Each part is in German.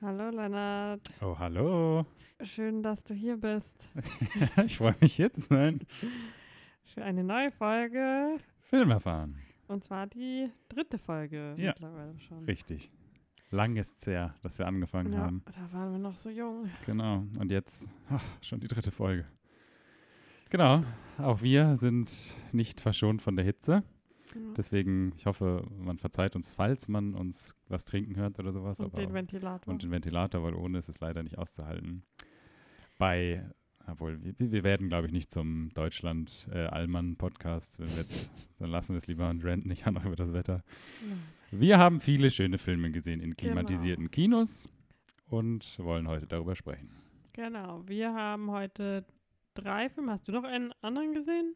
Hallo Lennart, Oh, hallo. schön, dass du hier bist ich freue mich zu sein. für eine neue Folge. Film erfahren. Und zwar die dritte Folge Ja. mittlerweile schon. Richtig. Lang ist es her, dass wir angefangen Ja, haben. da waren wir noch so jung. Genau. Und jetzt ach, schon die dritte Folge. Genau. Auch wir sind nicht verschont von der Hitze. Deswegen, ich hoffe, man verzeiht uns, falls man uns was trinken hört oder sowas. Und aber den Ventilator. und den Ventilator, weil ohne ist es leider nicht auszuhalten. Bei, obwohl, wir, wir werden, glaube ich, nicht zum Deutschland-Allmann-Podcast. Jetzt, dann lassen wir es lieber und renten nicht an über das Wetter. Ja. Wir haben viele schöne Filme gesehen in Genau. klimatisierten Kinos und wollen heute darüber sprechen. Genau, wir haben heute drei Filme. Hast du noch einen anderen gesehen?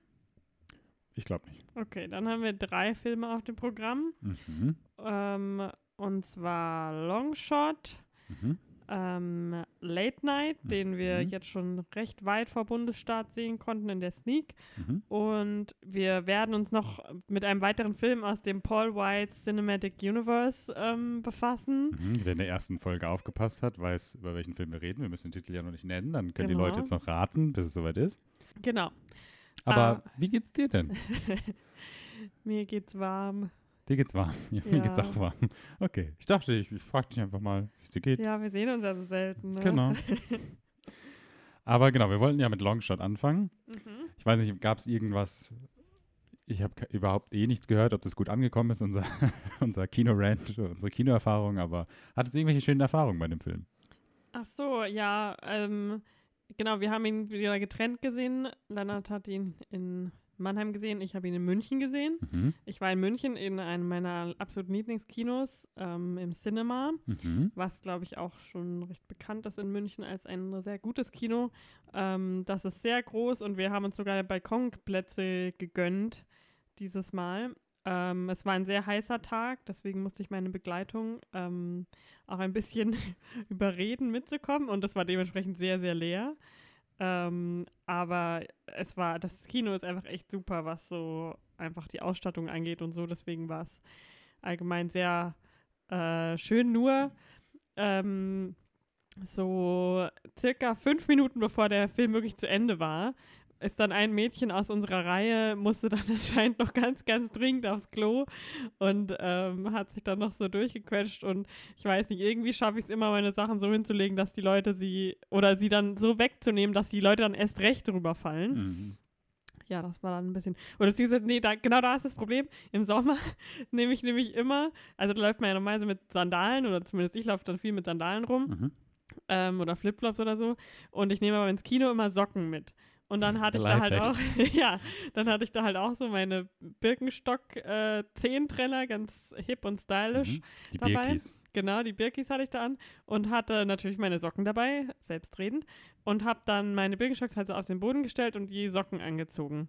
Ich glaube nicht. Okay, dann haben wir drei Filme auf dem Programm. Mhm. Ähm, und zwar Longshot, Mhm. ähm, Late Night, den wir Mhm. jetzt schon recht weit vor Bundesstaat sehen konnten in der Sneak. Mhm. Und wir werden uns noch mit einem weiteren Film aus dem Paul White Cinematic Universe ähm, befassen. Mhm. Wer in der ersten Folge aufgepasst hat, weiß, über welchen Film wir reden. Wir müssen den Titel ja noch nicht nennen. Dann können die Genau. Leute jetzt noch raten, bis es soweit ist. Genau. Aber wie geht's dir denn? Mir geht's warm. Dir geht's warm. Ja, Mir geht's Ja. auch warm. Okay. Ich dachte, ich, ich frage dich einfach mal, wie es dir geht. Ja, wir sehen uns also selten. Ne? Genau. Aber genau, wir wollten ja mit Longshot anfangen. Mhm. Ich weiß nicht, gab es irgendwas, ich habe überhaupt eh nichts gehört, ob das gut angekommen ist, unser, unser Kino-Rant, unsere Kinoerfahrung, aber hattest du irgendwelche schönen Erfahrungen bei dem Film? Ach so, ja, ähm, genau, wir haben ihn wieder getrennt gesehen. Lennart hat ihn in Mannheim gesehen, ich habe ihn in München gesehen. Mhm. Ich war in München in einem meiner absoluten Lieblingskinos ähm, im Cinema. Mhm. was glaube ich auch schon recht bekannt ist in München als ein sehr gutes Kino. Ähm, das ist sehr groß und wir haben uns sogar Balkonplätze gegönnt dieses Mal. Ähm, es war ein sehr heißer Tag, deswegen musste ich meine Begleitung ähm, auch ein bisschen überreden mitzukommen und das war dementsprechend sehr, sehr leer. Ähm, aber es war, das Kino ist einfach echt super, was so einfach die Ausstattung angeht und so. Deswegen war es allgemein sehr äh, schön. Nur ähm, so circa fünf Minuten bevor der Film wirklich zu Ende war, ist dann ein Mädchen aus unserer Reihe, musste dann anscheinend noch ganz, ganz dringend aufs Klo und ähm, hat sich dann noch so durchgequetscht und ich weiß nicht, irgendwie schaffe ich es immer, meine Sachen so hinzulegen, dass die Leute sie, oder sie dann so wegzunehmen, dass die Leute dann erst recht drüber fallen. Mhm. Ja, das war dann ein bisschen. Oder beziehungsweise, nee, da, genau da ist das Problem. Im Sommer nehme ich nämlich immer, also da läuft man ja normalerweise mit Sandalen, oder zumindest ich laufe dann viel mit Sandalen rum Mhm. ähm, oder Flipflops oder so. Und ich nehme aber ins Kino immer Socken mit. Und dann hatte ich da halt auch, ja, dann hatte ich da halt auch so meine Birkenstock-Zehentrenner, ganz hip und stylisch. Mhm. Die dabei. Birkis. Genau, die Birkis hatte ich da an und hatte natürlich meine Socken dabei, selbstredend, und habe dann meine Birkenstocks halt so auf den Boden gestellt und die Socken angezogen.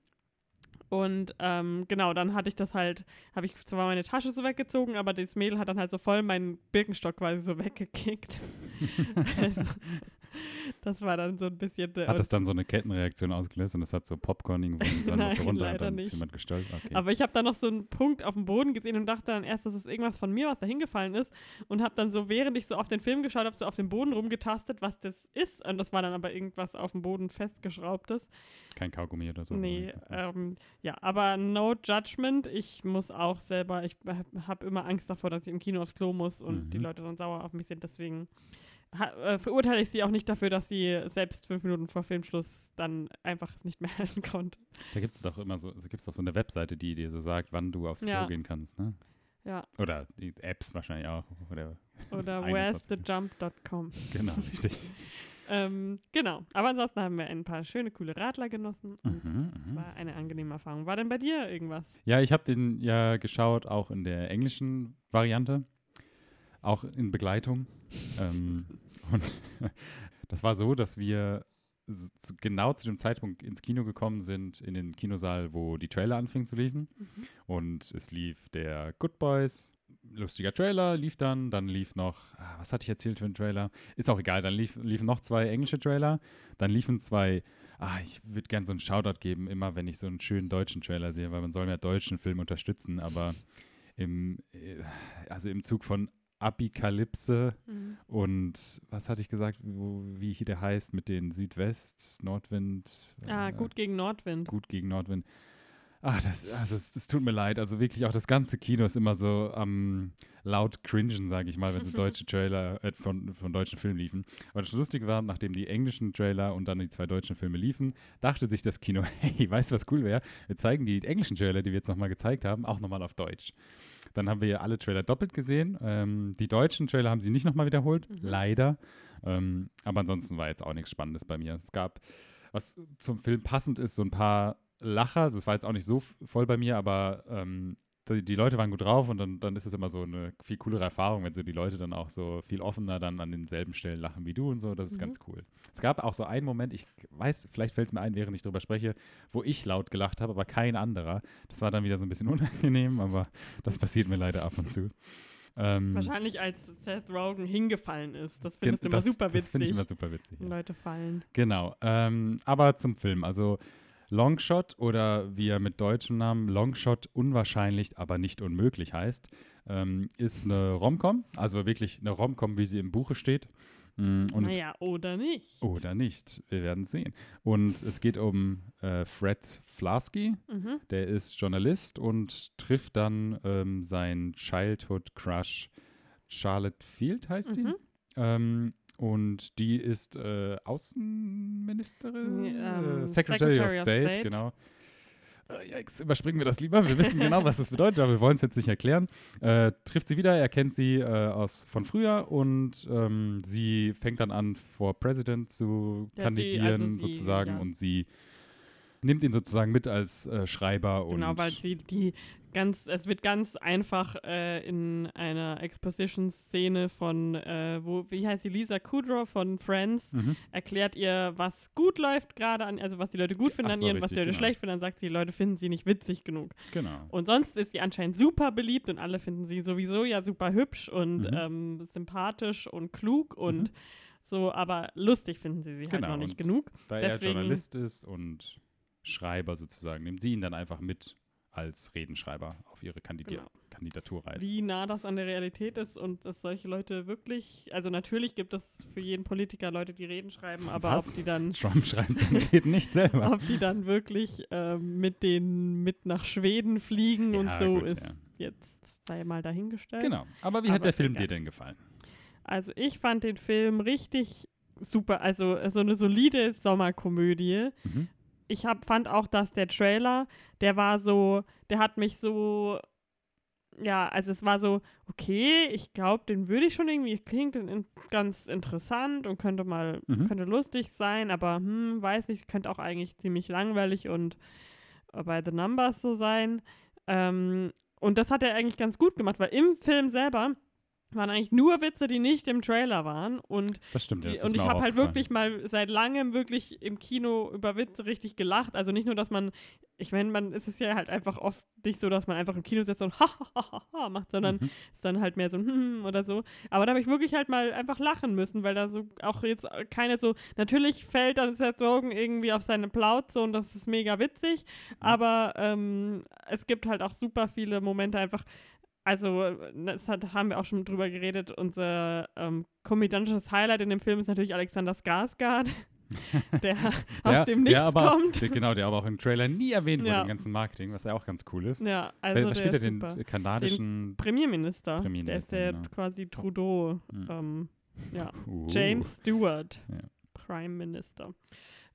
Und ähm, genau, dann hatte ich das halt, habe ich zwar meine Tasche so weggezogen, aber das Mädel hat dann halt so voll meinen Birkenstock quasi so weggekickt. also, das war dann so ein bisschen. Hat das dann so eine Kettenreaktion ausgelöst und es hat so Popcorning und dann Nein, runter und dann ist nicht. jemand gestolpert? Okay. Aber ich habe dann noch so einen Punkt auf dem Boden gesehen und dachte dann erst, das ist irgendwas von mir, was da hingefallen ist. Und habe dann so, während ich so auf den Film geschaut habe, so auf dem Boden rumgetastet, was das ist. Und das war dann aber irgendwas auf dem Boden festgeschraubtes. Kein Kaugummi oder so. nee, oder? ähm, ja, aber no judgment. Ich muss auch selber, ich habe immer Angst davor, dass ich im Kino aufs Klo muss und Mhm. die Leute dann sauer auf mich sind. Deswegen ha, äh, verurteile ich sie auch nicht dafür, dass sie selbst fünf Minuten vor Filmschluss dann einfach es nicht mehr halten konnte. Da gibt es doch immer so, da gibt's doch so eine Webseite, die dir so sagt, wann du aufs Klo Ja. gehen kannst, ne? Ja, Oder die Apps wahrscheinlich auch. Oder, oder 21. where'sthejump.com. genau, richtig. Ähm, genau. Aber ansonsten haben wir ein paar schöne, coole Radler genossen und Mhm, es mhm. war eine angenehme Erfahrung. War denn bei dir irgendwas? Ja, ich habe den ja geschaut, auch in der englischen Variante, auch in Begleitung. ähm, und das war so, dass wir genau zu dem Zeitpunkt ins Kino gekommen sind, in den Kinosaal, wo die Trailer anfingen zu liefen. Und es lief der Good Boys, lustiger Trailer, lief dann, dann lief noch, ah, was hatte ich erzählt für einen Trailer? Ist auch egal, dann lief, liefen noch zwei englische Trailer, dann liefen zwei, ah, ich würde gerne so einen Shoutout geben, immer wenn ich so einen schönen deutschen Trailer sehe, weil man soll ja deutschen Film unterstützen, aber im, äh, also im Zug von Apikalypse Mhm. und was hatte ich gesagt, wo, wie hier der heißt, mit den Südwest, Nordwind. Ja, äh, gut gegen Nordwind. Gut gegen Nordwind. Ach, das, also es, es, tut mir leid. Also wirklich auch das ganze Kino ist immer so am ähm, laut cringen, sage ich mal, wenn so deutsche Trailer äh, von, von deutschen Filmen liefen. Aber das Lustige war, nachdem die englischen Trailer und dann die zwei deutschen Filme liefen, dachte sich das Kino, hey, weißt du, was cool wäre? Wir zeigen die englischen Trailer, die wir jetzt nochmal gezeigt haben, auch nochmal auf Deutsch. Dann haben wir ja alle Trailer doppelt gesehen. Ähm, die deutschen Trailer haben sie nicht nochmal wiederholt, mhm. leider. Ähm, aber ansonsten war jetzt auch nichts Spannendes bei mir. Es gab, was zum Film passend ist, so ein paar Lacher. Also es war jetzt auch nicht so voll bei mir, aber ähm, die, die, Leute waren gut drauf und dann, dann ist es immer so eine viel coolere Erfahrung, wenn so die Leute dann auch so viel offener dann an denselben Stellen lachen wie du und so. Das ist mhm. ganz cool. Es gab auch so einen Moment, ich weiß, vielleicht fällt es mir ein, während ich darüber spreche, wo ich laut gelacht habe, aber kein anderer. Das war dann wieder so ein bisschen unangenehm, aber das passiert mir leider ab und zu. Ähm, Wahrscheinlich als Seth Rogen hingefallen ist. Das findest du immer super witzig. Das finde ich immer super witzig. Ja. Leute fallen. Genau. Ähm, aber zum Film. Also Longshot oder wie er mit deutschem Namen Longshot unwahrscheinlich, aber nicht unmöglich heißt, ähm, ist eine Romcom, also wirklich eine Romcom, wie sie im Buche steht. Mm, und naja, oder nicht. Oder nicht. Wir werden sehen. Und es geht um äh, Fred Flasky. Mhm. Der ist Journalist und trifft dann ähm, seinen Childhood Crush Charlotte Field, heißt mhm. die. Ähm, und die ist äh, Außenministerin, ähm, Secretary, Secretary, of State, State. genau. Äh, jetzt überspringen wir das lieber. Wir wissen genau, was das bedeutet, aber wir wollen es jetzt nicht erklären. Äh, trifft sie wieder, er kennt sie äh, aus, von früher und ähm, sie fängt dann an, vor President zu ja, kandidieren, sie, also sozusagen, ja. und sie nimmt ihn sozusagen mit als äh, Schreiber. Genau, weil sie die ganz, es wird ganz einfach äh, in einer Exposition-Szene von, äh, wo, wie heißt sie, Lisa Kudrow von Friends, mhm. erklärt ihr, was gut läuft gerade an, also was die Leute gut finden Ach an ihr und was die Leute genau. schlecht finden, dann sagt sie, die Leute finden sie nicht witzig genug. Genau. Und sonst ist sie anscheinend super beliebt und alle finden sie sowieso ja super hübsch und mhm. ähm, sympathisch und klug und mhm. so, aber lustig finden sie sie halt genau. halt noch nicht genug. Da Deswegen, er Journalist ist und Schreiber sozusagen, nimmt sie ihn dann einfach mit als Redenschreiber auf ihre Kandidi genau. Kandidaturreise. Wie nah das an der Realität ist und dass solche Leute wirklich, also natürlich gibt es für jeden Politiker Leute, die Reden schreiben, aber Was? ob die dann. Trump schreibt seine Reden nicht selber. Ob die dann wirklich äh, mit denen mit nach Schweden fliegen ja, und so gut, ist ja. jetzt sei mal dahingestellt. Genau. Aber wie aber hat der Film dir denn gefallen? Also ich fand den Film richtig super, also so eine solide Sommerkomödie. Mhm ich hab, fand auch, dass der Trailer, der war so, der hat mich so, ja, also es war so, okay, ich glaube, den würde ich schon irgendwie, klingt in, ganz interessant und könnte mal, mhm. könnte lustig sein, aber hm, weiß nicht, könnte auch eigentlich ziemlich langweilig und äh, bei The Numbers so sein. Ähm, und das hat er eigentlich ganz gut gemacht, weil im Film selber waren eigentlich nur Witze, die nicht im Trailer waren. Und, das stimmt, die, und ich habe halt wirklich mal seit langem wirklich im Kino über Witze richtig gelacht. Also nicht nur, dass man, ich meine, man ist es ja halt einfach oft nicht so, dass man einfach im Kino sitzt und ha, ha, ha, ha macht, sondern mhm. ist dann halt mehr so hm oder so. Aber da habe ich wirklich halt mal einfach lachen müssen, weil da so auch jetzt keine so, natürlich fällt dann Seth Rogen irgendwie auf seine Plauze und das ist mega witzig, mhm. aber ähm, es gibt halt auch super viele Momente einfach, also, das hat, haben wir auch schon drüber geredet. Unser ähm, komödiantisches Highlight in dem Film ist natürlich Alexander Skarsgård, der, der aus dem Nichts aber, kommt. Der, genau, der aber auch im Trailer nie erwähnt ja. wurde im ganzen Marketing, was ja auch ganz cool ist. Ja, also Wer spielt er den super. kanadischen den Premierminister. Premierminister. Der ist der genau. quasi Trudeau. Hm. Ähm, ja. Uh. James Stewart, ja. Prime Minister.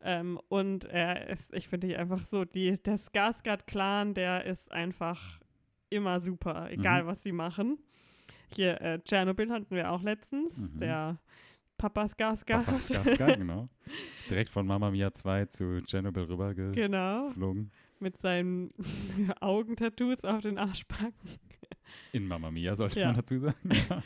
Ähm, und er ist, ich finde einfach so, die, der Skarsgård-Clan, der ist einfach immer super, egal mhm. was sie machen. Hier, äh, Tschernobyl hatten wir auch letztens, mhm. der Papas Gasgas. Papas Gasgas, genau. Direkt von Mama Mia 2 zu Tschernobyl rübergeflogen. Genau. Mit seinen Augentattoos auf den Arschbacken. In Mama Mia, sollte ja. man dazu sagen. Ja.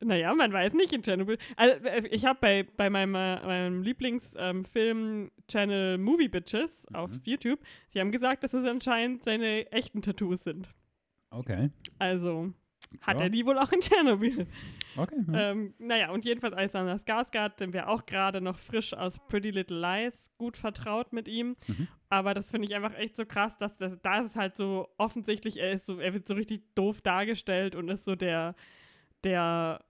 naja, man weiß nicht in Tschernobyl. Also, ich habe bei, bei meinem, äh, meinem Lieblingsfilm-Channel ähm, Movie Bitches mhm. auf YouTube, sie haben gesagt, dass es anscheinend seine echten Tattoos sind. Okay. Also hat ja. er die wohl auch in Tschernobyl. Okay. Ja. Ähm, naja, und jedenfalls Alexander Skarsgård sind wir auch gerade noch frisch aus Pretty Little Lies gut vertraut mit ihm. Mhm. Aber das finde ich einfach echt so krass, dass das, da ist es halt so offensichtlich, er ist so, er wird so richtig doof dargestellt und ist so der, der,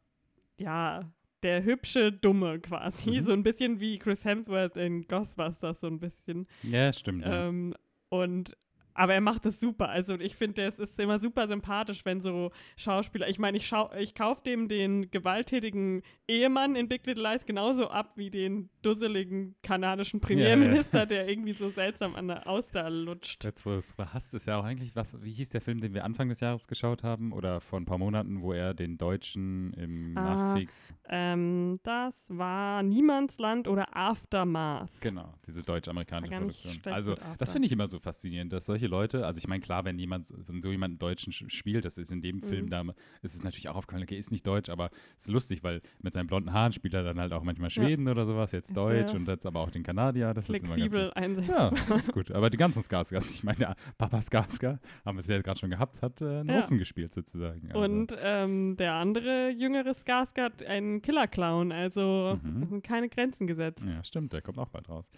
ja, der hübsche Dumme quasi. Mhm. So ein bisschen wie Chris Hemsworth in Ghostbusters, so ein bisschen. Ja, stimmt. Ja. Ähm, und aber er macht es super. Also ich finde, es ist immer super sympathisch, wenn so Schauspieler. Ich meine, ich, schau, ich kaufe dem den gewalttätigen Ehemann in Big Little Lies genauso ab wie den dusseligen kanadischen Premierminister, der irgendwie so seltsam an der Auster lutscht. Jetzt, wo du es hast, ist ja auch eigentlich, was, wie hieß der Film, den wir Anfang des Jahres geschaut haben oder vor ein paar Monaten, wo er den Deutschen im Ah. Nachkriegs. Ähm, das war Niemandsland oder Aftermath. Genau, diese deutsch-amerikanische Produktion. Also, das finde ich immer so faszinierend, dass solche Leute, also ich meine, klar, wenn jemand, wenn so jemand einen Deutschen sch- spielt, das ist in dem Film Mhm. da, ist es natürlich auch aufgefallen, okay, ist nicht deutsch, aber es ist lustig, weil mit seinen blonden Haaren spielt er dann halt auch manchmal Schweden oder sowas, jetzt Deutsch sehr und jetzt aber auch den Kanadier, das ist immer Flexibel ganz Ja, das ist gut. Aber die ganzen Skarsgårds, ich meine, der Papa Skarsgård, haben wir es ja gerade schon gehabt, hat äh, einen Ja. Russen gespielt sozusagen. Also, Und ähm, der andere jüngere Skarsgård, ein Killer-Clown, also Mhm. keine Grenzen gesetzt. ja, stimmt, der kommt auch bald raus.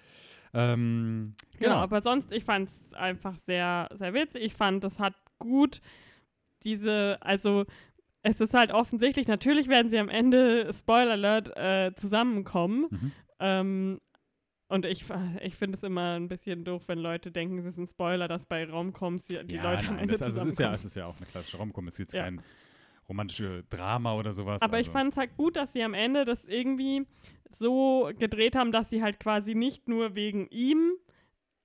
Ähm, Genau, genau. aber sonst, ich fand es einfach sehr, sehr witzig. Ich fand, das hat gut diese, also es ist halt offensichtlich, natürlich werden sie am Ende, Spoiler Alert, äh, zusammenkommen. Mhm. Ähm, und ich, ich finde es immer ein bisschen doof, wenn Leute denken, es ist ein Spoiler, dass bei Raumcoms die, die ja, Leute am Ende das, also es ist ja, es ist ja auch eine klassische Romcom, es ist jetzt Ja. kein romantische Drama oder sowas. Aber ich also. fand es halt gut, dass sie am Ende das irgendwie so gedreht haben, dass sie halt quasi nicht nur wegen ihm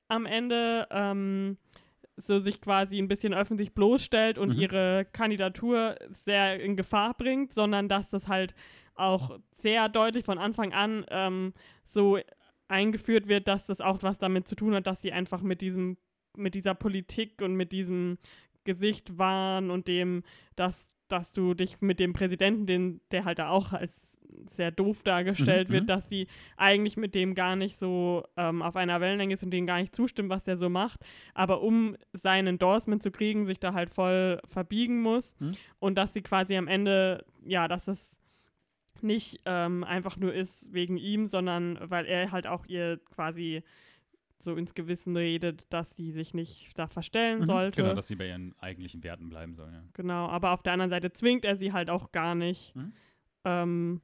am Ende ähm, so sich quasi ein bisschen öffentlich bloßstellt und Mhm. ihre Kandidatur sehr in Gefahr bringt, sondern dass das halt auch sehr deutlich von Anfang an ähm, so eingeführt wird, dass das auch was damit zu tun hat, dass sie einfach mit diesem, mit dieser Politik und mit diesem Gesicht waren und dem, dass, dass du dich mit dem Präsidenten, den, der halt da auch als sehr doof dargestellt Mhm, wird, mhm. dass sie eigentlich mit dem gar nicht so ähm, auf einer Wellenlänge ist und denen gar nicht zustimmt, was der so macht, aber um sein Endorsement zu kriegen, sich da halt voll verbiegen muss Mhm. und dass sie quasi am Ende, ja, dass es nicht ähm, einfach nur ist wegen ihm, sondern weil er halt auch ihr quasi so ins Gewissen redet, dass sie sich nicht da verstellen Mhm, sollte. Genau, dass sie bei ihren eigentlichen Werten bleiben soll, ja. Genau, aber auf der anderen Seite zwingt er sie halt auch gar nicht. Mhm. Ähm,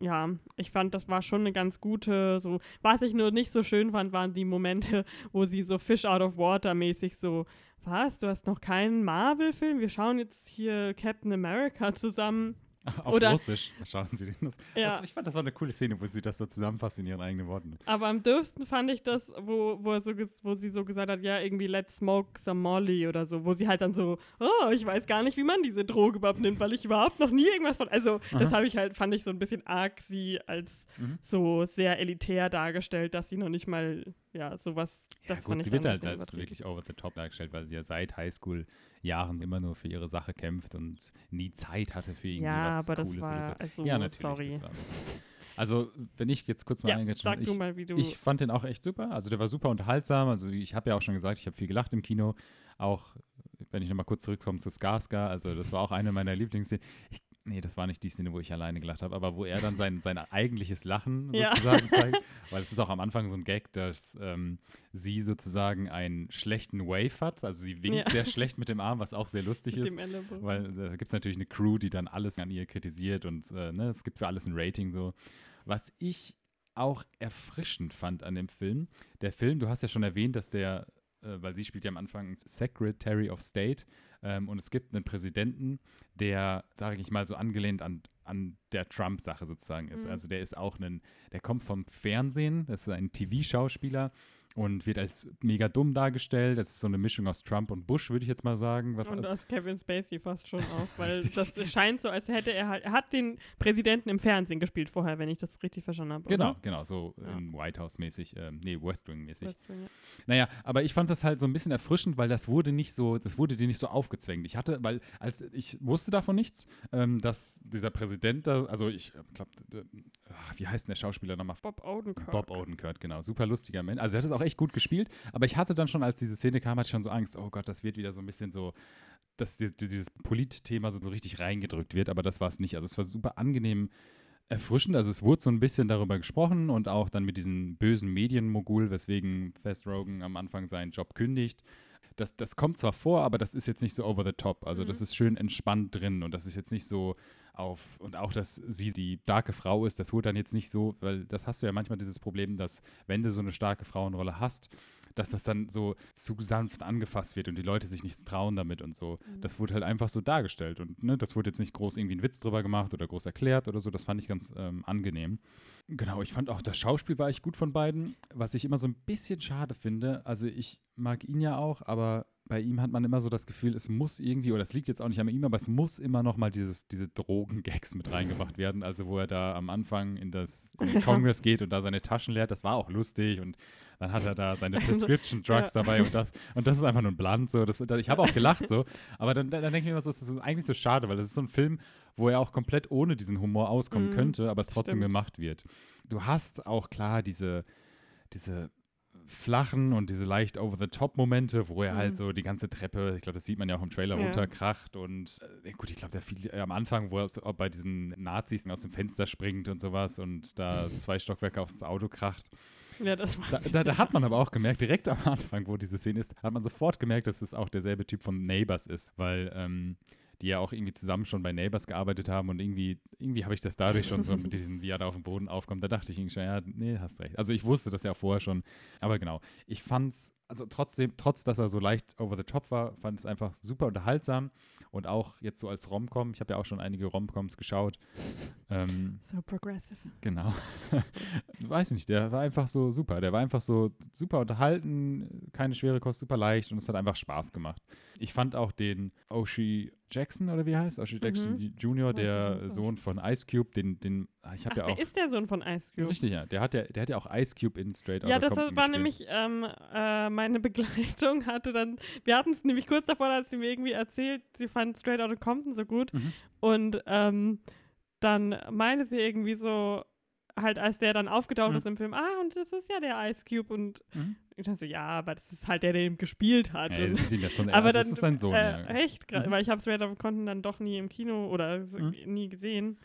ja, ich fand, das war schon eine ganz gute, so, was ich nur nicht so schön fand, waren die Momente, wo sie so Fish out of water mäßig so, was, du hast noch keinen Marvel-Film? Wir schauen jetzt hier Captain America zusammen. Auf Oder- Russisch, schauen sie das. Ja. das. Ich fand, das war eine coole Szene, wo sie das so zusammenfasst in ihren eigenen Worten. Aber am dürfsten fand ich das, wo, wo, so, wo sie so gesagt hat, ja, irgendwie let's smoke some Molly oder so, wo sie halt dann so, oh, ich weiß gar nicht, wie man diese Droge überhaupt nimmt, weil ich überhaupt noch nie irgendwas von, also das Aha. habe ich halt, fand ich so ein bisschen arg, sie als Mhm. so sehr elitär dargestellt, dass sie noch nicht mal, ja, sowas, Ja, das gut, sie wird halt als wirklich over the top dargestellt, weil sie ja seit Highschool-Jahren immer nur für ihre Sache kämpft und nie Zeit hatte für irgendwie Ja, was aber das Cooles oder so. war, also, ja, natürlich. sorry. Das also, wenn ich jetzt kurz mal Ja, sag du ich, mal, wie du, ich fand den auch echt super. Also, der war super unterhaltsam. Also, ich habe ja auch schon gesagt, ich habe viel gelacht im Kino. Auch, wenn ich nochmal kurz zurückkomme zu Skarsgård. Also, das war auch eine meiner Lieblingsszenen. Ich, nee, das war nicht die Szene, wo ich alleine gelacht habe, aber wo er dann sein, sein eigentliches Lachen Ja. sozusagen zeigt. Weil es ist auch am Anfang so ein Gag, dass ähm, sie sozusagen einen schlechten Wave hat. Also, sie winkt Ja. sehr schlecht mit dem Arm, was auch sehr lustig mit ist. dem Ellenbogen. Weil äh, da gibt es natürlich eine Crew, die dann alles an ihr kritisiert und äh, ne, es gibt für alles ein Rating so. Was ich auch erfrischend fand an dem Film, der Film, du hast ja schon erwähnt, dass der, äh, weil sie spielt ja am Anfang Secretary of State ähm, und es gibt einen Präsidenten, der, sage ich mal, so angelehnt an, an der Trump-Sache sozusagen ist. Mhm. Also der ist auch ein, der kommt vom Fernsehen, das ist ein TV-Schauspieler und wird als mega dumm dargestellt. Das ist so eine Mischung aus Trump und Bush, würde ich jetzt mal sagen. Was Und aus Kevin Spacey fast schon auch, weil das scheint so, als hätte er halt, er hat den Präsidenten im Fernsehen gespielt vorher, wenn ich das richtig verstanden habe. Genau, Oder? genau, so Ja. in White House-mäßig, ähm, nee, West Wing-mäßig. West Wing, ja. Naja, aber ich fand das halt so ein bisschen erfrischend, weil das wurde nicht so, das wurde dir nicht so aufgezwängt. Ich hatte, weil, als ich wusste davon nichts, ähm, dass dieser Präsident da, also ich glaube, wie heißt denn der Schauspieler nochmal? Bob Odenkirk. Bob Odenkirk, genau. Super lustiger Mensch. Also er hat es auch echt gut gespielt, aber ich hatte dann schon, als diese Szene kam, hatte ich schon so Angst, oh Gott, das wird wieder so ein bisschen so, dass die, die- dieses Politthema so, so richtig reingedrückt wird, aber das war es nicht. Also es war super angenehm erfrischend. Also es wurde so ein bisschen darüber gesprochen und auch dann mit diesem bösen Medienmogul, weswegen Fast Rogan am Anfang seinen Job kündigt. Das, das kommt zwar vor, aber das ist jetzt nicht so over the top. Also das Mhm. ist schön entspannt drin und das ist jetzt nicht so auf und auch, dass sie die starke Frau ist, das wurde dann jetzt nicht so, weil das hast du ja manchmal dieses Problem, dass wenn du so eine starke Frauenrolle hast, dass das dann so zu sanft angefasst wird und die Leute sich nichts trauen damit und so. Mhm. Das wurde halt einfach so dargestellt und ne, das wurde jetzt nicht groß irgendwie ein Witz drüber gemacht oder groß erklärt oder so. Das fand ich ganz ähm, angenehm. Genau, ich fand auch das Schauspiel war echt gut von beiden. Was ich immer so ein bisschen schade finde, also ich mag ihn ja auch, aber bei ihm hat man immer so das Gefühl, es muss irgendwie, oder es liegt jetzt auch nicht an ihm, aber es muss immer noch mal dieses, diese Drogen-Gags mit reingemacht werden. Also wo er da am Anfang in das in den Kongress geht und da seine Taschen leert, das war auch lustig und dann hat er da seine also, Prescription Drugs ja. dabei und das und das ist einfach nur ein Blunt so. Das, ich habe auch gelacht so, aber dann, dann denke ich mir immer so, das ist eigentlich so schade, weil das ist so ein Film, wo er auch komplett ohne diesen Humor auskommen mm, könnte, aber es trotzdem stimmt. gemacht wird. Du hast auch klar diese diese flachen und diese leicht over-the-top-Momente, wo er halt mhm. halt so die ganze Treppe, ich glaube, das sieht man ja auch im Trailer, ja. runterkracht und äh, gut, ich glaube, der viel äh, am Anfang, wo er so, bei diesen Nazis aus dem Fenster springt und sowas und da zwei Stockwerke aufs Auto kracht. Ja, das war da, da, da, hat man aber auch gemerkt, direkt am Anfang, wo diese Szene ist, hat man sofort gemerkt, dass es auch derselbe Typ von Neighbors ist, weil ähm, die ja auch irgendwie zusammen schon bei Neighbors gearbeitet haben und irgendwie, irgendwie habe ich das dadurch schon so mit diesen, wie er da auf dem Boden aufkommt, da dachte ich irgendwie schon, ja, nee, hast recht. Also ich wusste das ja vorher schon, aber genau, ich fand's, also trotzdem, trotz dass er so leicht over the top war, fand es einfach super unterhaltsam und auch jetzt so als Romcom, ich habe ja auch schon einige Romcoms geschaut. Ähm, so progressive. Genau. Weiß nicht, der war einfach so super. Der war einfach so super unterhalten, keine schwere Kost, super leicht und es hat einfach Spaß gemacht. Ich fand auch den Oshi Jackson oder wie heißt? Oshi Jackson mhm. Jr., der Sohn von Ice Cube, den, den ah, ich habe ja auch. Der ist der Sohn von Ice Cube. Richtig, ja. Der hat ja, der hat ja auch Ice Cube in Straight Outta Ja, das war gespielt. nämlich ähm, äh, meine Begleitung hatte dann, wir hatten es nämlich kurz davor, als sie mir irgendwie erzählt, sie fand Straight Outta Compton so gut mhm. und ähm, dann meinte sie irgendwie so, halt als der dann aufgetaucht mhm. ist im Film, ah, und das ist ja der Ice Cube und mhm. ich dachte so, ja, aber das ist halt der, der ihn gespielt hat. Ja, das ja schon, aber dann, das ist sein Sohn, äh, ja. Echt, mhm. weil ich habe Straight of Content dann doch nie im Kino oder mhm. nie gesehen.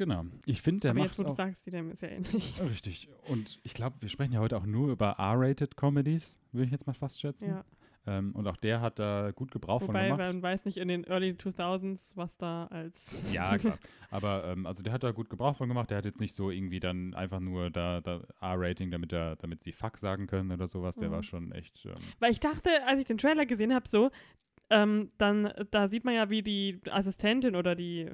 Genau. Ich finde, der aber macht jetzt, wo du sagst, die dem ist ja ähnlich. Richtig. Und ich glaube, wir sprechen ja heute auch nur über R-rated Comedies, würde ich jetzt mal fast schätzen. Ja. Ähm, und auch der hat da gut Gebrauch Wobei, von gemacht. man weiß nicht in den Early 2000s, was da als. Ja, klar. Aber ähm, also der hat da gut Gebrauch von gemacht. Der hat jetzt nicht so irgendwie dann einfach nur da, da R-Rating, damit, damit sie Fuck sagen können oder sowas. Der mhm. war schon echt. Ähm Weil ich dachte, als ich den Trailer gesehen habe, so, ähm, dann, da sieht man ja, wie die Assistentin oder die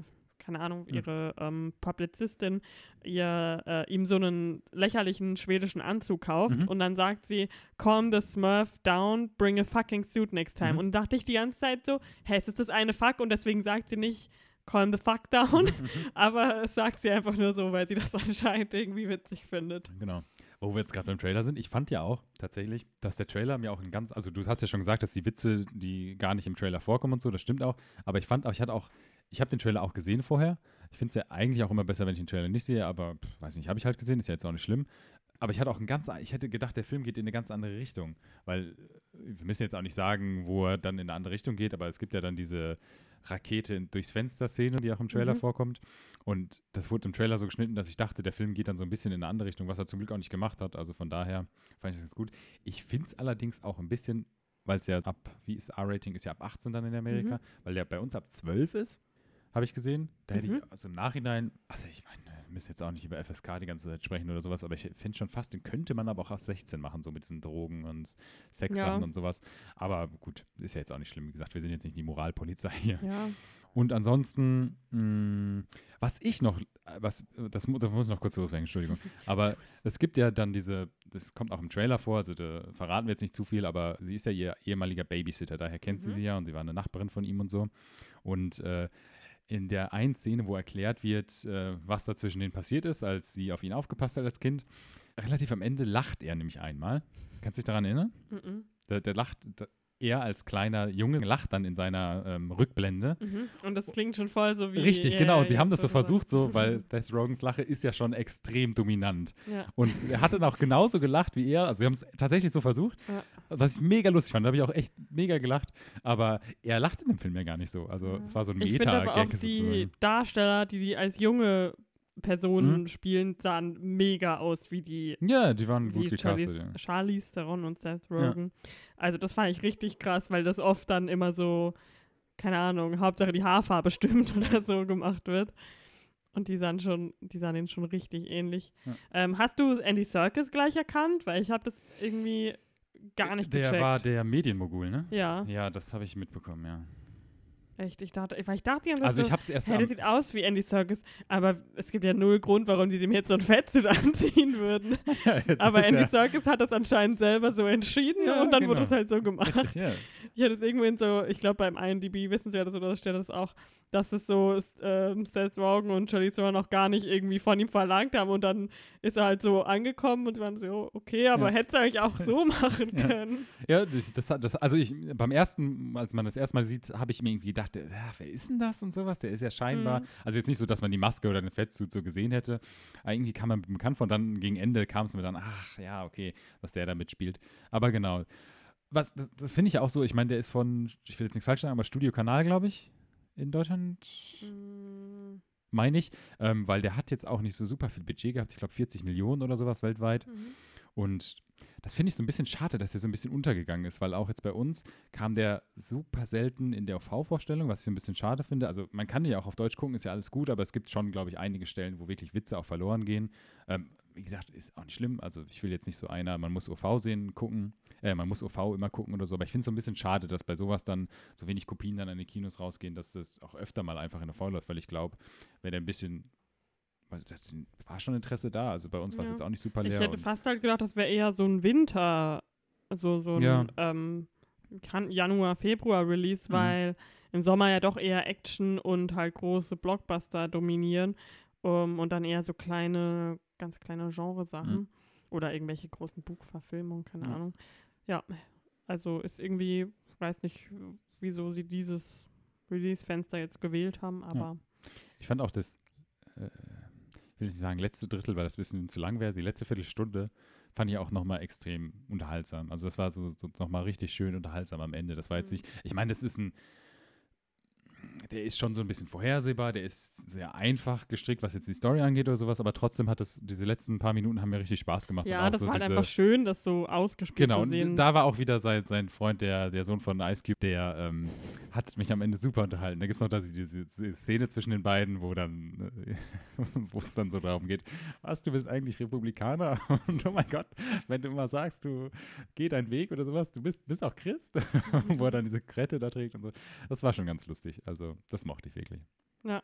keine Ahnung, ihre ähm, Publizistin ihr, äh, ihm so einen lächerlichen schwedischen Anzug kauft mhm. und dann sagt sie, calm the Smurf down, bring a fucking suit next time. Mhm. Und dachte ich die ganze Zeit so, hä, ist das eine Fuck? Und deswegen sagt sie nicht, calm the fuck down, mhm. aber es sagt sie einfach nur so, weil sie das anscheinend irgendwie witzig findet. Genau. Wo wir jetzt gerade beim Trailer sind, ich fand ja auch tatsächlich, dass der Trailer mir auch ein ganz, also du hast ja schon gesagt, dass die Witze, die gar nicht im Trailer vorkommen und so, das stimmt auch, aber ich fand auch, ich hatte auch ich habe den Trailer auch gesehen vorher. Ich finde es ja eigentlich auch immer besser, wenn ich den Trailer nicht sehe, aber pff, weiß nicht, habe ich halt gesehen, ist ja jetzt auch nicht schlimm. Aber ich hatte auch ein ganz, ich hätte gedacht, der Film geht in eine ganz andere Richtung, weil äh, wir müssen jetzt auch nicht sagen, wo er dann in eine andere Richtung geht, aber es gibt ja dann diese Rakete durchs Fenster-Szene, die auch im Trailer mhm. vorkommt. Und das wurde im Trailer so geschnitten, dass ich dachte, der Film geht dann so ein bisschen in eine andere Richtung, was er zum Glück auch nicht gemacht hat. Also von daher fand ich das ganz gut. Ich finde es allerdings auch ein bisschen, weil es ja ab, wie ist R-Rating, ist ja ab 18 dann in Amerika, mhm. weil der bei uns ab 12 ist habe ich gesehen. Da hätte mhm. ich, also im Nachhinein, also ich meine, wir müssen jetzt auch nicht über FSK die ganze Zeit sprechen oder sowas, aber ich finde schon fast, den könnte man aber auch erst 16 machen, so mit diesen Drogen und Sexsachen ja. und sowas. Aber gut, ist ja jetzt auch nicht schlimm. Wie gesagt, wir sind jetzt nicht die Moralpolizei hier. Ja. Und ansonsten, mh, mm, was ich noch, was, das, das muss noch kurz loswerden, Entschuldigung. Aber es gibt ja dann diese, das kommt auch im Trailer vor, also da verraten wir jetzt nicht zu viel, aber sie ist ja ihr ehemaliger Babysitter, daher kennt sie mhm. sie ja und sie war eine Nachbarin von ihm und so. Und äh, in der einen Szene, wo erklärt wird, äh, was da zwischen denen passiert ist, als sie auf ihn aufgepasst hat als Kind, relativ am Ende lacht er nämlich einmal. Kannst du dich daran erinnern? Mm -mm. Der, der, lacht, er als kleiner Junge lacht dann in seiner ähm, Rückblende. Mhm. Und das klingt schon voll so wie. Richtig, yeah, genau. Und sie haben das so versucht, so, weil Seth Rogans Lache ist ja schon extrem dominant. Ja. Und er hat dann auch genauso gelacht wie er. Also, sie haben es tatsächlich so versucht, ja. was ich mega lustig fand. Da habe ich auch echt mega gelacht. Aber er lacht in dem Film ja gar nicht so. Also, es war so ein Meta-Gag sozusagen. Die Darsteller, die die als junge Personen mhm. spielen, sahen mega aus wie die. Ja, die waren gut gecastet. Ja. Charlize Theron und Seth Rogen. Ja. Also das fand ich richtig krass, weil das oft dann immer so, keine Ahnung, Hauptsache die Haarfarbe stimmt oder so gemacht wird. Und die sahen schon, die sahen denen schon richtig ähnlich. Ja. Ähm, hast du Andy Serkis gleich erkannt? Weil ich habe das irgendwie gar nicht Der gecheckt. war der Medienmogul, ne? ja, Ja, das habe ich mitbekommen, ja. Echt. Ich dachte, weil ich dachte die Also ich so, habe es erst hey, der sieht aus wie Andy Serkis, aber es gibt ja null Grund, warum die dem jetzt so ein Fettsuit anziehen würden. Das Aber Andy ja, Serkis hat das anscheinend selber so entschieden Ja, und dann wurde genau. es halt so gemacht. richtig, ja. Ich hatte es irgendwo in so, ich glaube beim IMDb wissen sie ja, dass so, da steht das auch, dass es so ist, ähm, Seth Rogen und Charlie Theron noch gar nicht irgendwie von ihm verlangt haben und dann ist er halt so angekommen und waren so, okay, aber Ja. hättest du eigentlich auch so machen Ja. können. Ja, das, das, hat- das, also ich, beim ersten, als man das erste Mal sieht, habe ich mir irgendwie gedacht, ja, wer ist denn das und sowas? Der ist ja scheinbar, Mhm. also jetzt nicht so, dass man die Maske oder den Fettsuit so gesehen hätte, aber irgendwie kam man bekannt von, dann gegen Ende kam es mir dann, ach ja, okay, dass der da mitspielt. Aber genau, was, das, das finde ich auch so, ich meine, der ist von, ich will jetzt nichts falsch sagen, aber Studio Kanal, glaube ich, in Deutschland, Mhm. meine ich, ähm, weil der hat jetzt auch nicht so super viel Budget gehabt, ich glaube 40 Millionen oder sowas weltweit. Mhm. Und das finde ich so ein bisschen schade, dass der so ein bisschen untergegangen ist, weil auch jetzt bei uns kam der super selten in der OV-Vorstellung, was ich so ein bisschen schade finde. Also man kann ja auch auf Deutsch gucken, ist ja alles gut, aber es gibt schon, glaube ich, einige Stellen, wo wirklich Witze auch verloren gehen. Ähm, wie gesagt, ist auch nicht schlimm. Also ich will jetzt nicht so einer, man muss OV sehen, gucken, äh, man muss OV immer gucken oder so, aber ich finde es so ein bisschen schade, dass bei sowas dann so wenig Kopien dann an die Kinos rausgehen, dass das auch öfter mal einfach in OV läuft, weil ich glaube, wenn der ein bisschen das war schon Interesse da. Also bei uns war es Ja. jetzt auch nicht super Ich leer. hätte und- fast halt gedacht, das wäre eher so ein Winter, so, so ein Ja. ähm, Januar, Februar Release, Mhm. weil im Sommer ja doch eher Action und halt große Blockbuster dominieren um, und dann eher so kleine, ganz kleine Genresachen Mhm. oder irgendwelche großen Buchverfilmungen, keine Ja. Ahnung. Ja, also ist irgendwie, ich weiß nicht, wieso sie dieses Release-Fenster jetzt gewählt haben, aber Ich fand auch das, äh, ich will nicht sagen letzte Drittel, weil das ein bisschen zu lang wäre, die letzte Viertelstunde fand ich auch nochmal extrem unterhaltsam. Also das war so, so nochmal richtig schön unterhaltsam am Ende. Das war jetzt Mhm. nicht, ich meine, das ist ein, der ist schon so ein bisschen vorhersehbar, der ist sehr einfach gestrickt, was jetzt die Story angeht oder sowas, aber trotzdem hat das, diese letzten paar Minuten haben mir richtig Spaß gemacht. ja, das so war halt diese, einfach schön, das so ausgespielt Genau, zu und sehen. da war auch wieder sein, sein Freund, der, der Sohn von Ice Cube, der ähm, hat mich am Ende super unterhalten. Da gibt es noch diese, diese Szene zwischen den beiden, wo dann, äh, wo es dann so darum geht, was, du bist eigentlich Republikaner? Und oh mein Gott, wenn du immer sagst, du geh deinen Weg oder sowas, du bist, bist auch Christ, wo er dann diese Krette da trägt und so. Das war schon ganz lustig. Also, das mochte ich wirklich. Ja.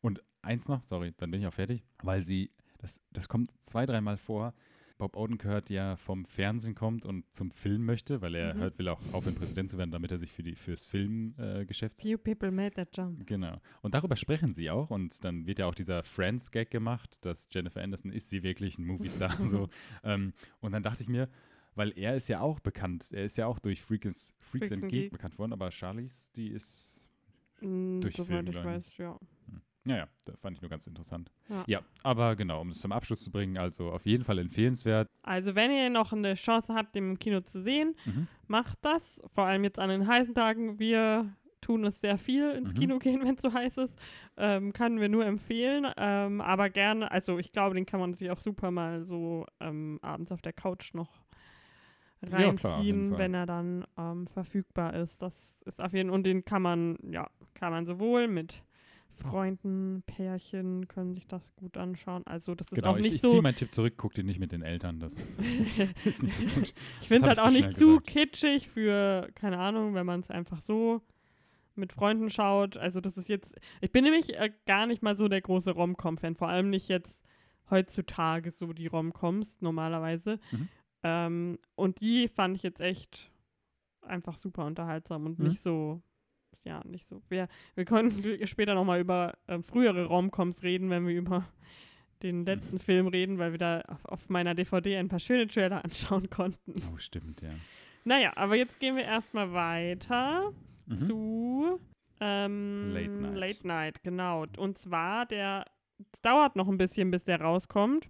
Und eins noch, sorry, dann bin ich auch fertig, weil sie, das, das kommt zwei, dreimal vor. Bob Odenkirk ja vom Fernsehen kommt und zum Film möchte, weil er Mhm. halt will auch aufhören, Präsident zu werden, damit er sich für die, fürs Filmgeschäft Few people made that jump. Genau. Und darüber sprechen sie auch. Und dann wird ja auch dieser Friends-Gag gemacht, dass Jennifer Anderson ist sie wirklich ein Movie-Star. so. ähm, und dann dachte ich mir, weil er ist ja auch bekannt, er ist ja auch durch Freaks, Freaks, Freaks and and Geek Geek. bekannt worden, aber Charlies, die ist, Mm, Durch soweit ich ich. weiß, ja. naja, da fand ich nur ganz interessant. Ja. aber genau, um es zum Abschluss zu bringen, also auf jeden Fall empfehlenswert. Also, wenn ihr noch eine Chance habt, den im Kino zu sehen, Mhm. macht das. Vor allem jetzt an den heißen Tagen. Wir tun es sehr viel ins Mhm. Kino gehen, wenn es so heiß ist. Ähm, können wir nur empfehlen. Ähm, aber gerne, also ich glaube, den kann man sich auch super mal so ähm, abends auf der Couch noch Ja, klar, reinziehen, wenn er dann ähm, verfügbar ist. Das ist auf jeden Fall, und den kann man, ja, kann man sowohl mit Freunden, Pärchen können sich das gut anschauen. Also das ist Genau, auch ich, nicht ich so ziehe meinen Tipp zurück, guck den nicht mit den Eltern, das ist nicht so gut. Ich finde es halt ich auch nicht zu gesagt. kitschig für, keine Ahnung, wenn man es einfach so mit Freunden schaut. Also das ist jetzt, ich bin nämlich äh, gar nicht mal so der große Rom-Com-Fan, vor allem nicht jetzt heutzutage so die Rom-Coms normalerweise. Mhm. Ähm, und die fand ich jetzt echt einfach super unterhaltsam und Mhm. nicht so, ja, nicht so. Wir, wir können später nochmal über ähm, frühere Rom-Coms reden, wenn wir über den letzten Film reden, weil wir da auf, auf meiner DVD ein paar schöne Trailer anschauen konnten. Oh, stimmt, ja. Naja, aber jetzt gehen wir erstmal weiter Mhm. zu ähm, Late Night. Late Night, genau. Und zwar, der dauert noch ein bisschen, bis der rauskommt.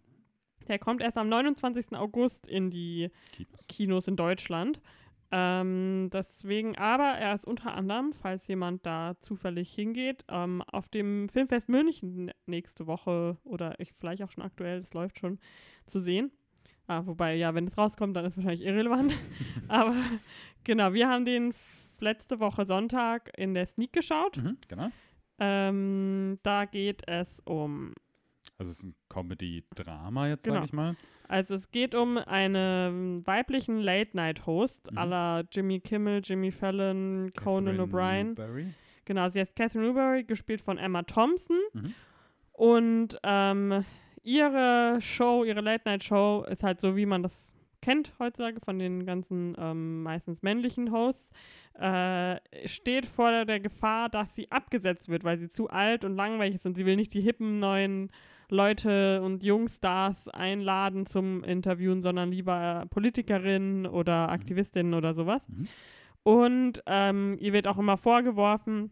Der kommt erst am 29. August in die Kinos. Kinos in Deutschland. Ähm, deswegen, aber er ist unter anderem, falls jemand da zufällig hingeht, ähm, auf dem Filmfest München nächste Woche oder ich, vielleicht auch schon aktuell, das läuft schon, zu sehen. Ah, wobei, ja, wenn es rauskommt, dann ist wahrscheinlich irrelevant. aber genau, wir haben den letzte Woche Sonntag in der Sneak geschaut. Mhm, genau. Ähm, da geht es um Also es ist ein Comedy-Drama jetzt, Genau. sage ich mal. Also es geht um einen weiblichen Late-Night-Host Mhm. à la Jimmy Kimmel, Jimmy Fallon, Conan O'Brien. Genau, sie heißt Catherine Newberry, gespielt von Emma Thompson. Mhm. Und ähm, ihre Show, ihre Late-Night-Show ist halt so, wie man das kennt heutzutage von den ganzen ähm, meistens männlichen Hosts, äh, steht vor der Gefahr, dass sie abgesetzt wird, weil sie zu alt und langweilig ist und sie will nicht die hippen neuen Leute und Jungstars einladen zum Interviewen, sondern lieber Politikerinnen oder Aktivistinnen oder sowas. Mhm. Und ähm, ihr wird auch immer vorgeworfen,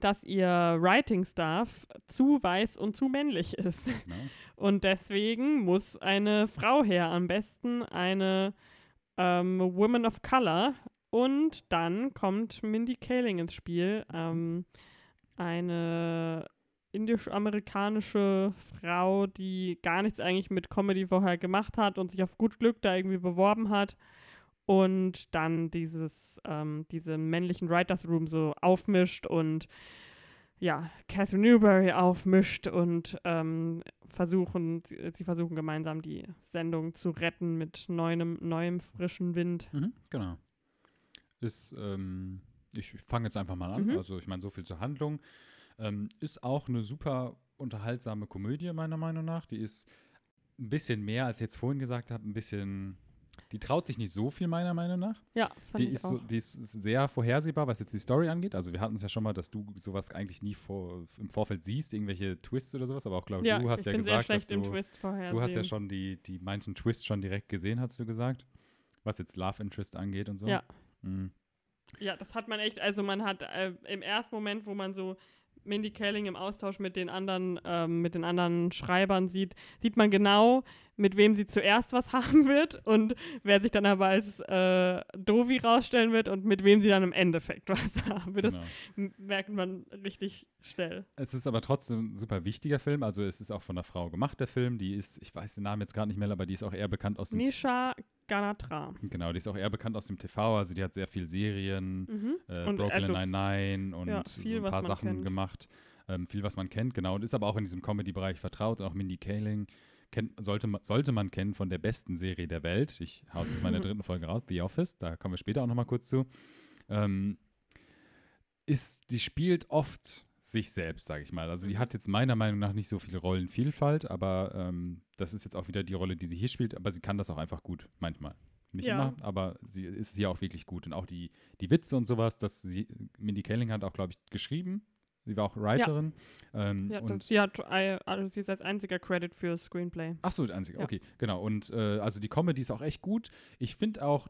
dass ihr Writing-Staff zu weiß und zu männlich ist. Genau. Und deswegen muss eine Frau her, am besten eine ähm, Woman of Color. Und dann kommt Mindy Kaling ins Spiel, ähm, eine indisch-amerikanische Frau, die gar nichts eigentlich mit Comedy vorher gemacht hat und sich auf gut Glück da irgendwie beworben hat und dann dieses, ähm, diesen männlichen Writers Room so aufmischt und ja, Catherine Newberry aufmischt und ähm, versuchen, sie, sie versuchen gemeinsam die Sendung zu retten mit neuem, neuem frischen Wind. Mhm, genau. Ist, ähm, ich fange jetzt einfach mal an. Mhm. Also ich meine, so viel zur Handlung. Ähm, ist auch eine super unterhaltsame Komödie, meiner Meinung nach. Die ist ein bisschen mehr, als ich jetzt vorhin gesagt habe, ein bisschen. Die traut sich nicht so viel, meiner Meinung nach. Ja, fand Die ich ist, auch. so, die ist sehr vorhersehbar, was jetzt die Story angeht. Also wir hatten es ja schon mal, dass du sowas eigentlich nie vor, im Vorfeld siehst, irgendwelche Twists oder sowas. Aber auch, glaube ja, du hast ich ja bin gesagt, sehr schlecht dass im du, Twist vorher. du hast ja schon die, die manchen Twists schon direkt gesehen, hast du gesagt. Was jetzt Love Interest angeht und so. Ja. Mhm. Ja, das hat man echt, also man hat äh, im ersten Moment, wo man so Mindy Kaling im Austausch mit den anderen, ähm, mit den anderen Schreibern sieht, sieht man genau, mit wem sie zuerst was haben wird und wer sich dann aber als äh, Dovi rausstellen wird und mit wem sie dann im Endeffekt was haben wird. Das Genau. merkt man richtig schnell. Es ist aber trotzdem ein super wichtiger Film. Also es ist auch von einer Frau gemacht, der Film. Die ist, ich weiß den Namen jetzt gerade nicht mehr, aber die ist auch eher bekannt aus dem Nisha Ganatra. Genau, die ist auch eher bekannt aus dem TV. Also die hat sehr viel Serien, Mhm. äh, Und Brooklyn also Nine-Nine und ja, so viel, ein was paar Sachen kennt. gemacht. Ähm, viel, was man kennt, genau. Und ist aber auch in diesem Comedy-Bereich vertraut. Und auch Mindy Kaling kennt, sollte, man, sollte man kennen von der besten Serie der Welt. Ich hau jetzt mal in der dritten Folge raus, The Office. Da kommen wir später auch nochmal kurz zu. Ähm, ist, die spielt oft sich selbst, sage ich mal. Also die Mhm. hat jetzt meiner Meinung nach nicht so viel Rollenvielfalt, aber ähm, das ist jetzt auch wieder die Rolle, die sie hier spielt, aber sie kann das auch einfach gut, manchmal. Nicht Ja. immer, aber sie ist hier auch wirklich gut. Und auch die, die Witze und sowas, das sie, Mindy Kaling hat auch, glaube ich, geschrieben. Sie war auch Writerin. Ähm, Ja, und das, sie, hat, äh, also sie ist als einziger Credit für Screenplay. Ach so, der einzige. Ja. Okay, genau. Und äh, also die Comedy ist auch echt gut. Ich finde auch,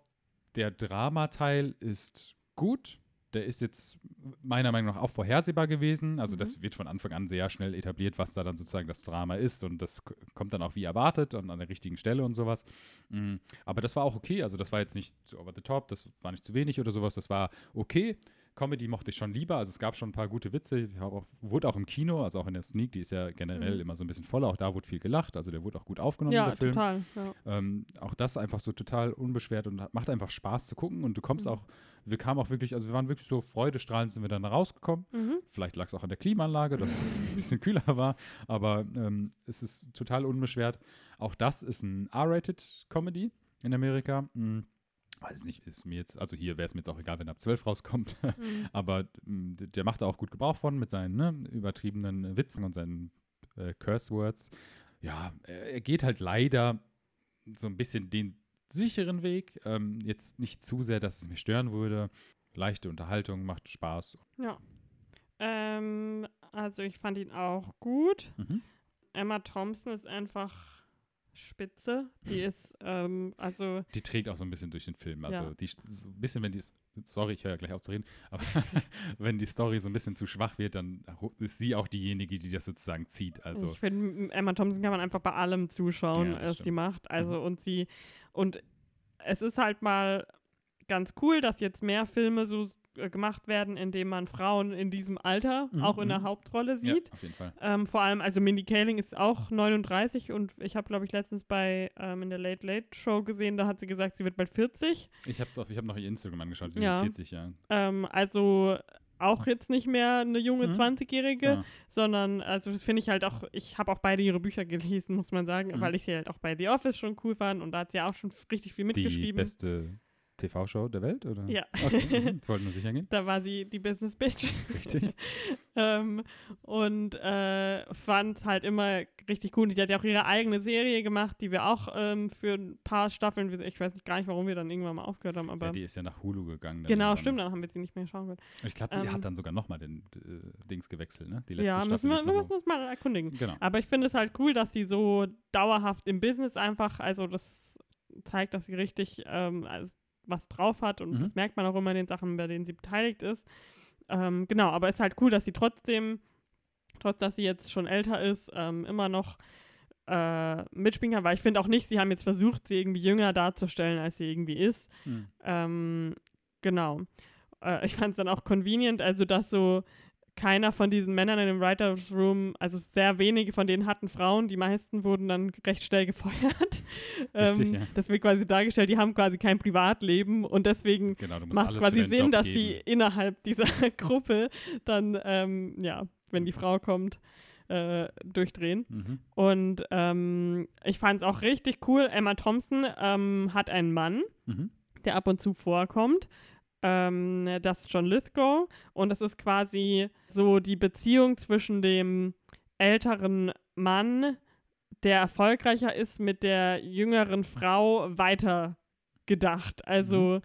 der Dramateil ist gut. Der ist jetzt meiner Meinung nach auch vorhersehbar gewesen. Also Mhm. das wird von Anfang an sehr schnell etabliert, was da dann sozusagen das Drama ist. Und das kommt dann auch wie erwartet und an der richtigen Stelle und sowas. Mm, Aber das war auch okay. Also das war jetzt nicht over the top, das war nicht zu wenig oder sowas. Das war okay. Comedy mochte ich schon lieber. Also es gab schon ein paar gute Witze. Auch, wurde auch im Kino, also auch in der Sneak, die ist ja generell Mhm. immer so ein bisschen voller. Auch da wurde viel gelacht. Also der wurde auch gut aufgenommen, Ja, der Film. total. Ja. Ähm, auch das einfach so total unbeschwert und macht einfach Spaß zu gucken. Und du kommst Mhm. auch, wir kamen auch wirklich, also wir waren wirklich so freudestrahlend sind wir dann rausgekommen. Mhm. Vielleicht lag es auch an der Klimaanlage, dass es ein bisschen kühler war, aber ähm, es ist total unbeschwert. Auch das ist ein R-Rated Comedy in Amerika. Hm, weiß nicht, ist mir jetzt, also hier wäre es mir jetzt auch egal, wenn er ab 12 rauskommt, Mhm. aber hm, der macht da auch gut Gebrauch von mit seinen ne, übertriebenen Witzen und seinen äh, Curse Words. Ja, er er geht halt leider so ein bisschen den sicheren Weg. Ähm, jetzt nicht zu sehr, dass es mich stören würde. Leichte Unterhaltung, macht Spaß. Ja. Ähm, also ich fand ihn auch gut. Mhm. Emma Thompson ist einfach spitze. Die ist, ähm, also Die trägt auch so ein bisschen durch den Film. Also Ja. die so ein bisschen, wenn die sorry, ich höre ja gleich auf zu reden, aber wenn die Story so ein bisschen zu schwach wird, dann ist sie auch diejenige, die das sozusagen zieht. Also ich finde, Emma Thompson kann man einfach bei allem zuschauen, Ja, was sie. Mhm. macht. Also und sie, und es ist halt mal ganz cool, dass jetzt mehr Filme so gemacht werden, in denen man Frauen in diesem Alter Mhm, auch in der mhm. Hauptrolle ja, sieht. auf jeden Fall. Ähm, vor allem, also Mindy Kaling ist auch 39 und ich habe, glaube ich, letztens bei ähm, in der Late Late Show gesehen, da hat sie gesagt, sie wird bald 40. Ich habe ich hab noch ihr Instagram angeschaut, sie Ja. sind 40 Jahre. Ähm, also auch jetzt nicht mehr eine junge Mhm. 20-Jährige, Ja. sondern, also das finde ich halt auch, ich habe auch beide ihre Bücher gelesen, muss man sagen, Mhm. weil ich sie halt auch bei The Office schon cool fand und da hat sie auch schon richtig viel Die mitgeschrieben. beste TV-Show der Welt, oder? Ja. Okay. mhm. Ich wollte nur sicher gehen. Da war sie die Business Bitch. Richtig. ähm, und äh, fand halt immer richtig cool. Die hat ja auch ihre eigene Serie gemacht, die wir auch ähm, für ein paar Staffeln, ich weiß nicht gar nicht, warum wir dann irgendwann mal aufgehört haben, aber Ja, die ist ja nach Hulu gegangen. dann genau, irgendwann. stimmt, dann haben wir sie nicht mehr schauen können. Ich glaube, die Ähm, hat dann sogar nochmal den äh, Dings gewechselt, ne? Die letzte Ja, Staffel. müssen wir, nicht wir noch müssen uns mal erkundigen. Genau. Aber ich finde es halt cool, dass sie so dauerhaft im Business einfach, also das zeigt, dass sie richtig ähm, also was drauf hat und Mhm. das merkt man auch immer in den Sachen, bei denen sie beteiligt ist. Ähm, genau, aber es ist halt cool, dass sie trotzdem, trotz dass sie jetzt schon älter ist, ähm, immer noch äh, mitspielen kann, weil ich finde auch nicht, sie haben jetzt versucht, sie irgendwie jünger darzustellen, als sie irgendwie ist. Hm. Ähm, genau. Äh, ich fand es dann auch convenient, also dass so keiner von diesen Männern in dem Writers Room, also sehr wenige von denen hatten Frauen, die meisten wurden dann recht schnell gefeuert. Richtig, ähm, ja. Das wird quasi dargestellt, die haben quasi kein Privatleben und deswegen Genau, macht es quasi Sinn, Job dass geben. sie innerhalb dieser Gruppe dann, ähm, ja, wenn die Frau kommt, äh, durchdrehen. Mhm. Und ähm, ich fand es auch richtig cool. Emma Thompson ähm, hat einen Mann, Mhm. der ab und zu vorkommt. Ähm, das ist John Lithgow. Und das ist quasi so die Beziehung zwischen dem älteren Mann, der erfolgreicher ist, mit der jüngeren Frau weiter gedacht. Also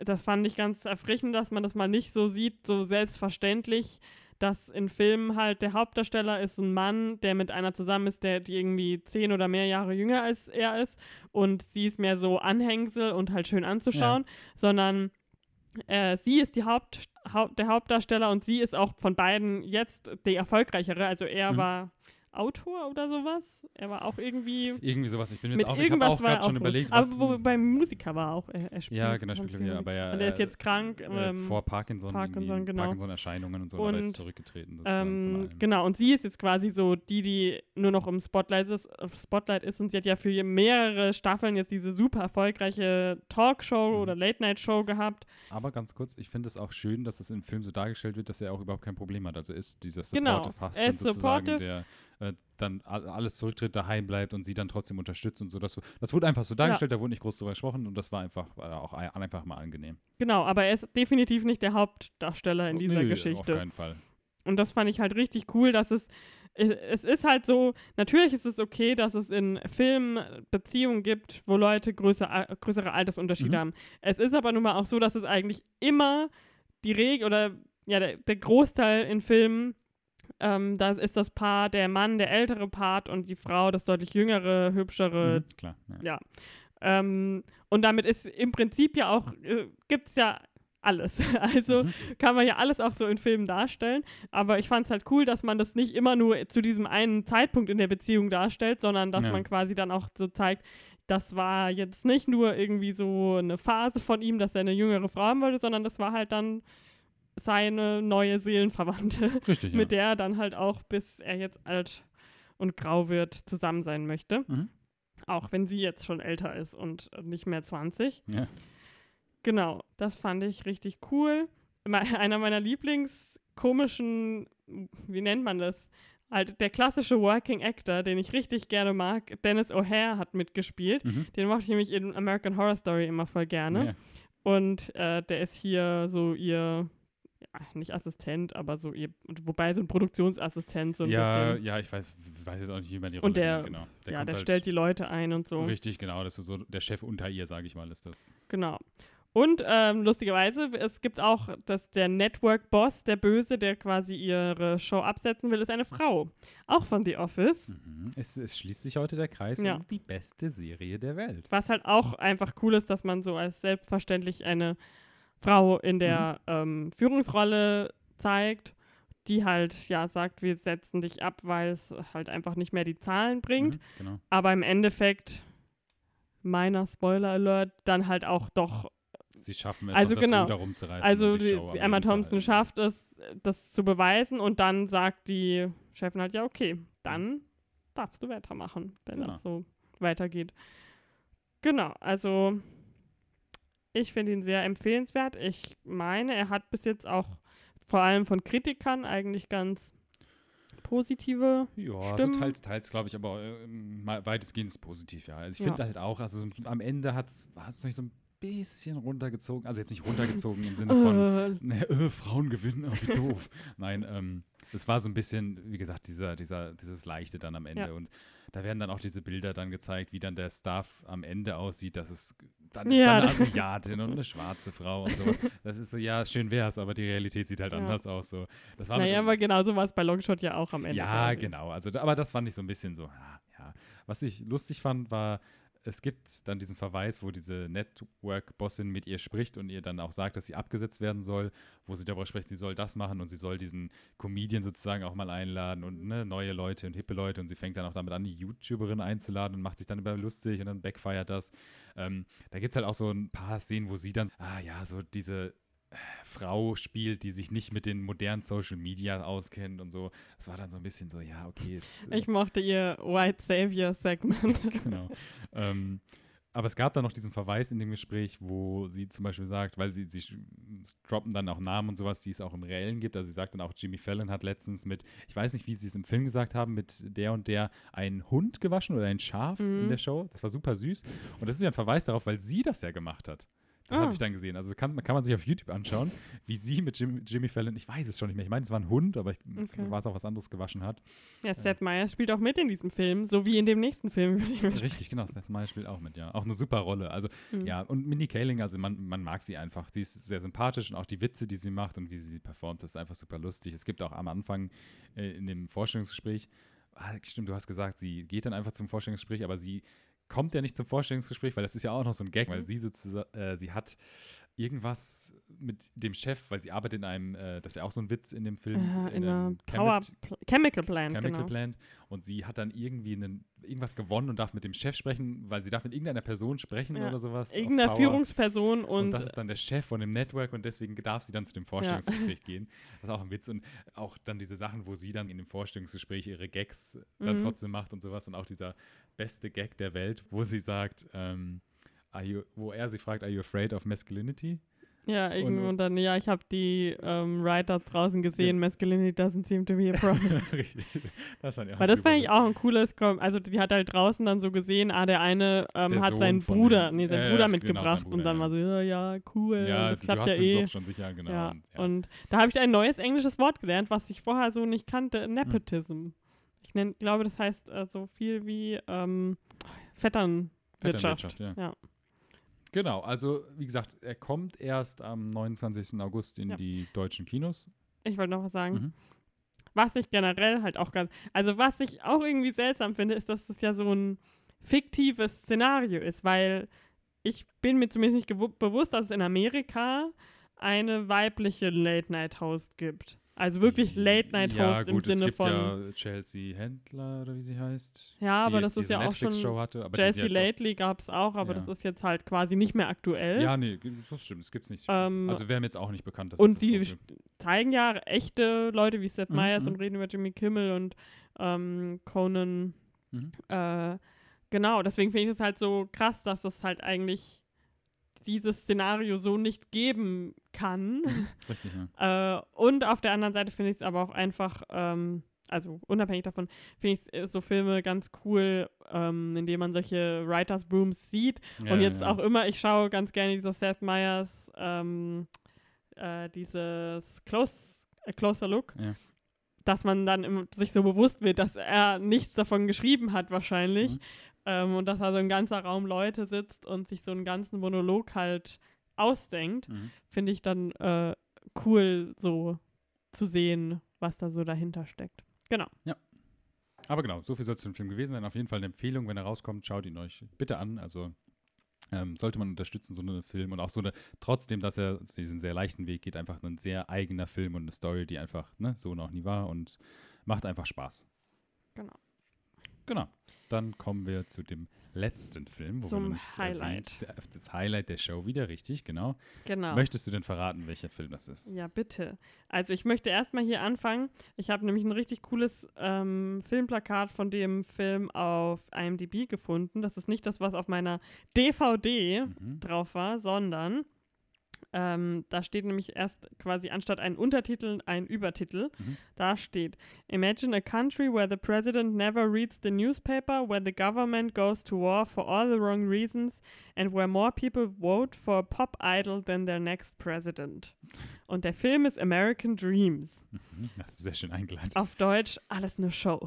das fand ich ganz erfrischend, dass man das mal nicht so sieht, so selbstverständlich, dass in Filmen halt der Hauptdarsteller ist ein Mann, der mit einer zusammen ist, der die irgendwie zehn oder mehr Jahre jünger als er ist. Und sie ist mehr so Anhängsel und halt schön anzuschauen, sondern äh, sie ist die Haupt, Haupt, der Hauptdarsteller und sie ist auch von beiden jetzt die erfolgreichere. Also er Mhm. war Autor oder sowas. Er war auch irgendwie Irgendwie sowas. Ich bin jetzt auch, ich habe auch er gerade schon auch überlegt, Aber wo, beim Musiker war er auch. Er, er spielt ja, genau, spielt wieder, Musik. aber ja. Und er ist äh, jetzt krank. äh, ähm, vor Parkinson, Parkinson, genau. Parkinson-Erscheinungen und so, aber er Und, ist zurückgetreten. Ähm, genau, und sie ist jetzt quasi so die, die nur noch im Spotlight ist, äh, Spotlight ist und sie hat ja für mehrere Staffeln jetzt diese super erfolgreiche Talkshow Mhm. oder Late-Night-Show gehabt. Aber ganz kurz, ich finde es auch schön, dass es im Film so dargestellt wird, dass er auch überhaupt kein Problem hat. Also ist dieser Genau, supportive er Husband ist sozusagen, supportive. der äh, dann alles zurücktritt, daheim bleibt und sie dann trotzdem unterstützt und so. Das, das wurde einfach so dargestellt, da wurde nicht groß drüber gesprochen und das war einfach äh, auch ein- einfach mal angenehm. Genau, aber er ist definitiv nicht der Hauptdarsteller in dieser Nö, Auf Geschichte. keinen Fall. Und das fand ich halt richtig cool, dass es, es es ist halt so, natürlich ist es okay, dass es in Filmen Beziehungen gibt, wo Leute größer, größere Altersunterschiede Mhm. haben. Es ist aber nun mal auch so, dass es eigentlich immer die Regel oder ja, der, der Großteil in Filmen, ähm, da ist das Paar der Mann, der ältere Part und die Frau das deutlich jüngere, hübschere, Mhm, klar. Ja. ja. Ähm, und damit ist im Prinzip ja auch, äh, gibt es ja alles. Also Mhm. kann man ja alles auch so in Filmen darstellen. Aber ich fand es halt cool, dass man das nicht immer nur zu diesem einen Zeitpunkt in der Beziehung darstellt, sondern dass Ja. man quasi dann auch so zeigt, das war jetzt nicht nur irgendwie so eine Phase von ihm, dass er eine jüngere Frau haben wollte, sondern das war halt dann seine neue Seelenverwandte, Richtig, ja. mit der er dann halt auch, bis er jetzt alt und grau wird, zusammen sein möchte. Mhm. Auch wenn sie jetzt schon älter ist und nicht mehr 20. Ja. Genau, das fand ich richtig cool. Einer meiner Lieblingskomischen, wie nennt man das? Halt der klassische Working Actor, den ich richtig gerne mag, Dennis O'Hare hat mitgespielt. Mhm. Den mochte ich nämlich in American Horror Story immer voll gerne. Ja. Und äh, der ist hier so ihr, ja, nicht Assistent, aber so ihr, wobei so ein Produktionsassistent so ein Ja, bisschen. ja, ich weiß, weiß jetzt auch nicht, wie man die Rolle Und der, nennt, genau. Der ja, der halt stellt die Leute ein und so. Richtig, genau. Das ist so der Chef unter ihr, sage ich mal, ist das. Genau. Und ähm, lustigerweise, es gibt auch, dass der Network-Boss, der Böse, der quasi ihre Show absetzen will, ist eine Frau. Auch von The Office. Mhm. Es, es schließt sich heute der Kreis Ja. um die beste Serie der Welt. Was halt auch einfach cool ist, dass man so als selbstverständlich eine Frau in der Mhm. ähm, Führungsrolle zeigt, die halt, ja, sagt, wir setzen dich ab, weil es halt einfach nicht mehr die Zahlen bringt. Mhm, genau. Aber im Endeffekt, meiner Spoiler-Alert, dann halt auch doch Sie schaffen es, Also das genau. Ruder rumzureißen. Also die die, Emma Thompson schafft es, das zu beweisen und dann sagt die Chefin halt, ja, okay, dann darfst du weitermachen, wenn Genau. das so weitergeht. Genau, also ich finde ihn sehr empfehlenswert. Ich meine, er hat bis jetzt auch vor allem von Kritikern eigentlich ganz positive Ja, Stimmen. so teils, teils, glaube ich, aber äh, weitestgehend ist positiv, ja. Also ich Ja. finde halt auch, also so am Ende hat es mich so ein bisschen runtergezogen, also jetzt nicht runtergezogen im Sinne von, ne, äh, Frauen gewinnen, oh, wie doof. Nein, ähm, es war so ein bisschen, wie gesagt, dieser, dieser, dieses Leichte dann am Ende. Ja. Und da werden dann auch diese Bilder dann gezeigt, wie dann der Staff am Ende aussieht. Das ist, dann Ja, ist dann das- eine Asiatin und eine schwarze Frau und so. Das ist so, ja, schön wär's, aber die Realität sieht halt Ja. anders aus. So. Das war naja, aber genauso war es bei Longshot ja auch am Ende. ja, quasi. genau. Also, da- aber das fand ich so ein bisschen so, ja, ja. Was ich lustig fand, war, es gibt dann diesen Verweis, wo diese Network-Bossin mit ihr spricht und ihr dann auch sagt, dass sie abgesetzt werden soll, wo sie darüber spricht, sie soll das machen und sie soll diesen Comedian sozusagen auch mal einladen und ne, neue Leute und hippe Leute und sie fängt dann auch damit an, die YouTuberin einzuladen und macht sich dann über lustig und dann backfeiert das. Ähm, da gibt es halt auch so ein paar Szenen, wo sie dann, ah ja, so diese Frau spielt, die sich nicht mit den modernen Social Media auskennt und so. Das war dann so ein bisschen so, ja, okay. Es, äh, Ich mochte ihr White Savior Segment. genau. ähm, aber es gab dann noch diesen Verweis in dem Gespräch, wo sie zum Beispiel sagt, weil sie, sie droppen dann auch Namen und sowas, die es auch im Reellen gibt. Also sie sagt dann auch, Jimmy Fallon hat letztens mit, ich weiß nicht, wie sie es im Film gesagt haben, mit der und der einen Hund gewaschen oder ein Schaf in Mhm. der Show. Das war super süß. Und das ist ja ein Verweis darauf, weil sie das ja gemacht hat. Das Ah. habe ich dann gesehen. Also kann, kann man sich auf YouTube anschauen, wie sie mit Jim, Jimmy Fallon, ich weiß es schon nicht mehr, ich meine, es war ein Hund, aber ich, Okay. war es auch was anderes gewaschen hat. Ja, Seth Meyers spielt auch mit in diesem Film, so wie in dem nächsten Film. Richtig, genau. Seth Meyers spielt auch mit, ja. Auch eine super Rolle. Also, Mhm. ja, und Mindy Kaling, also man, man mag sie einfach. Sie ist sehr sympathisch und auch die Witze, die sie macht und wie sie performt, ist einfach super lustig. Es gibt auch am Anfang äh, in dem Vorstellungsgespräch, ah, stimmt, du hast gesagt, sie geht dann einfach zum Vorstellungsgespräch, aber sie kommt ja nicht zum Vorstellungsgespräch, weil das ist ja auch noch so ein Gag, weil Mhm. sie sozusagen, äh, sie hat irgendwas mit dem Chef, weil sie arbeitet in einem, äh, das ist ja auch so ein Witz in dem Film, Äh, in einer einem Power Pl Chemical Plant, Chemical genau. Plant und sie hat dann irgendwie einen, irgendwas gewonnen und darf mit dem Chef sprechen, weil sie darf mit irgendeiner Person sprechen Ja, oder sowas. auf Irgendeine Power. Führungsperson Und, und, das ist dann der Chef von dem Network und deswegen darf sie dann zu dem Vorstellungsgespräch gehen. Das ist auch ein Witz und auch dann diese Sachen, wo sie dann in dem Vorstellungsgespräch ihre Gags dann Mhm. trotzdem macht und sowas und auch dieser beste Gag der Welt, wo sie sagt, ähm, you, wo er sie fragt, are you afraid of masculinity? ja, irgendwo und- dann, ja, ich habe die ähm, Writer draußen gesehen, Masculinity doesn't seem to be a problem. Richtig. das fand ich auch Weil das fand ich auch ein cooles, Kom also die hat halt draußen dann so gesehen, ah, der eine ähm, Der hat Sohn seinen Bruder, nee, seinen äh, Bruder genau, mitgebracht sein Bruder, und dann ja. war so, ja, ja, cool, Ja, das klappt ja eh. Schon sicher, genau. ja. Und, ja. Und da habe ich ein neues englisches Wort gelernt, was ich vorher so nicht kannte, Hm. Ich nenn, glaube, das heißt äh, so viel wie ähm, Vetternwirtschaft. Vetternwirtschaft, ja. Ja. Genau, also wie gesagt, er kommt erst am 29. August in Ja. die deutschen Kinos. Ich wollte noch was sagen. Mhm. Was ich generell halt auch ganz, also was ich auch irgendwie seltsam finde, ist, dass das ja so ein fiktives Szenario ist, weil ich bin mir zumindest nicht bewusst, dass es in Amerika eine weibliche Late-Night-Host gibt. Also wirklich Late-Night-Host ja, im Sinne es gibt von. ja Chelsea Händler oder wie sie heißt. Ja, aber die das ist ja auch schon. Hatte. Sie jetzt Lately gab es auch, aber Ja. das ist jetzt halt quasi nicht mehr aktuell. Ja, nee, das stimmt, das gibt's nicht. Ähm, also wäre mir jetzt auch nicht bekannt, dass und das gibt. zeigen ja echte Leute wie Seth Mhm, Meyers mhm. und reden über Jimmy Kimmel und ähm, Conan. Mhm. Äh, genau, deswegen finde ich es halt so krass, dass es halt eigentlich dieses Szenario so nicht geben kann. Richtig, ja. äh, und auf der anderen Seite finde ich es aber auch einfach, ähm, also unabhängig davon, finde ich äh, so Filme ganz cool, ähm, in denen man solche Writers Rooms sieht. ja und jetzt ja. auch immer, ich schaue ganz gerne diese Seth Meyers, ähm, äh, dieses Close, äh, Closer Look, Ja. dass man dann im, sich so bewusst wird, dass er nichts davon geschrieben hat wahrscheinlich. Mhm. Ähm, und dass da so ein ganzer Raum Leute sitzt und sich so einen ganzen Monolog halt ausdenkt, Mhm. finde ich dann äh, cool so zu sehen, was da so dahinter steckt. Genau. Aber genau, so viel soll es zum Film gewesen sein. Auf jeden Fall eine Empfehlung, wenn er rauskommt, schaut ihn euch bitte an. Also ähm, sollte man unterstützen, so einen Film und auch so eine, trotzdem, dass er diesen sehr leichten Weg geht, einfach ein sehr eigener Film und eine Story, die einfach ne, so noch nie war und macht einfach Spaß. Genau. Genau. Dann kommen wir zu dem letzten Film, wo wir Zum nicht Highlight. Erwähnt, das Highlight der Show wieder, richtig, genau. Genau. Möchtest du denn verraten, welcher Film das ist? Ja, bitte. Also ich möchte erstmal hier anfangen. Ich habe nämlich ein richtig cooles ähm, Filmplakat von dem Film auf IMDb gefunden. Das ist nicht das, was auf meiner DVD Mhm. drauf war, sondern Ähm, da steht nämlich erst quasi anstatt einen Untertitel ein Übertitel. Mhm. Da steht: Imagine a country where the president never reads the newspaper, where the government goes to war for all the wrong reasons, and where more people vote for a pop idol than their next president. Und der Film ist American Dreams. Mhm. Das ist sehr schön eingeleitet. Auf Deutsch alles nur Show.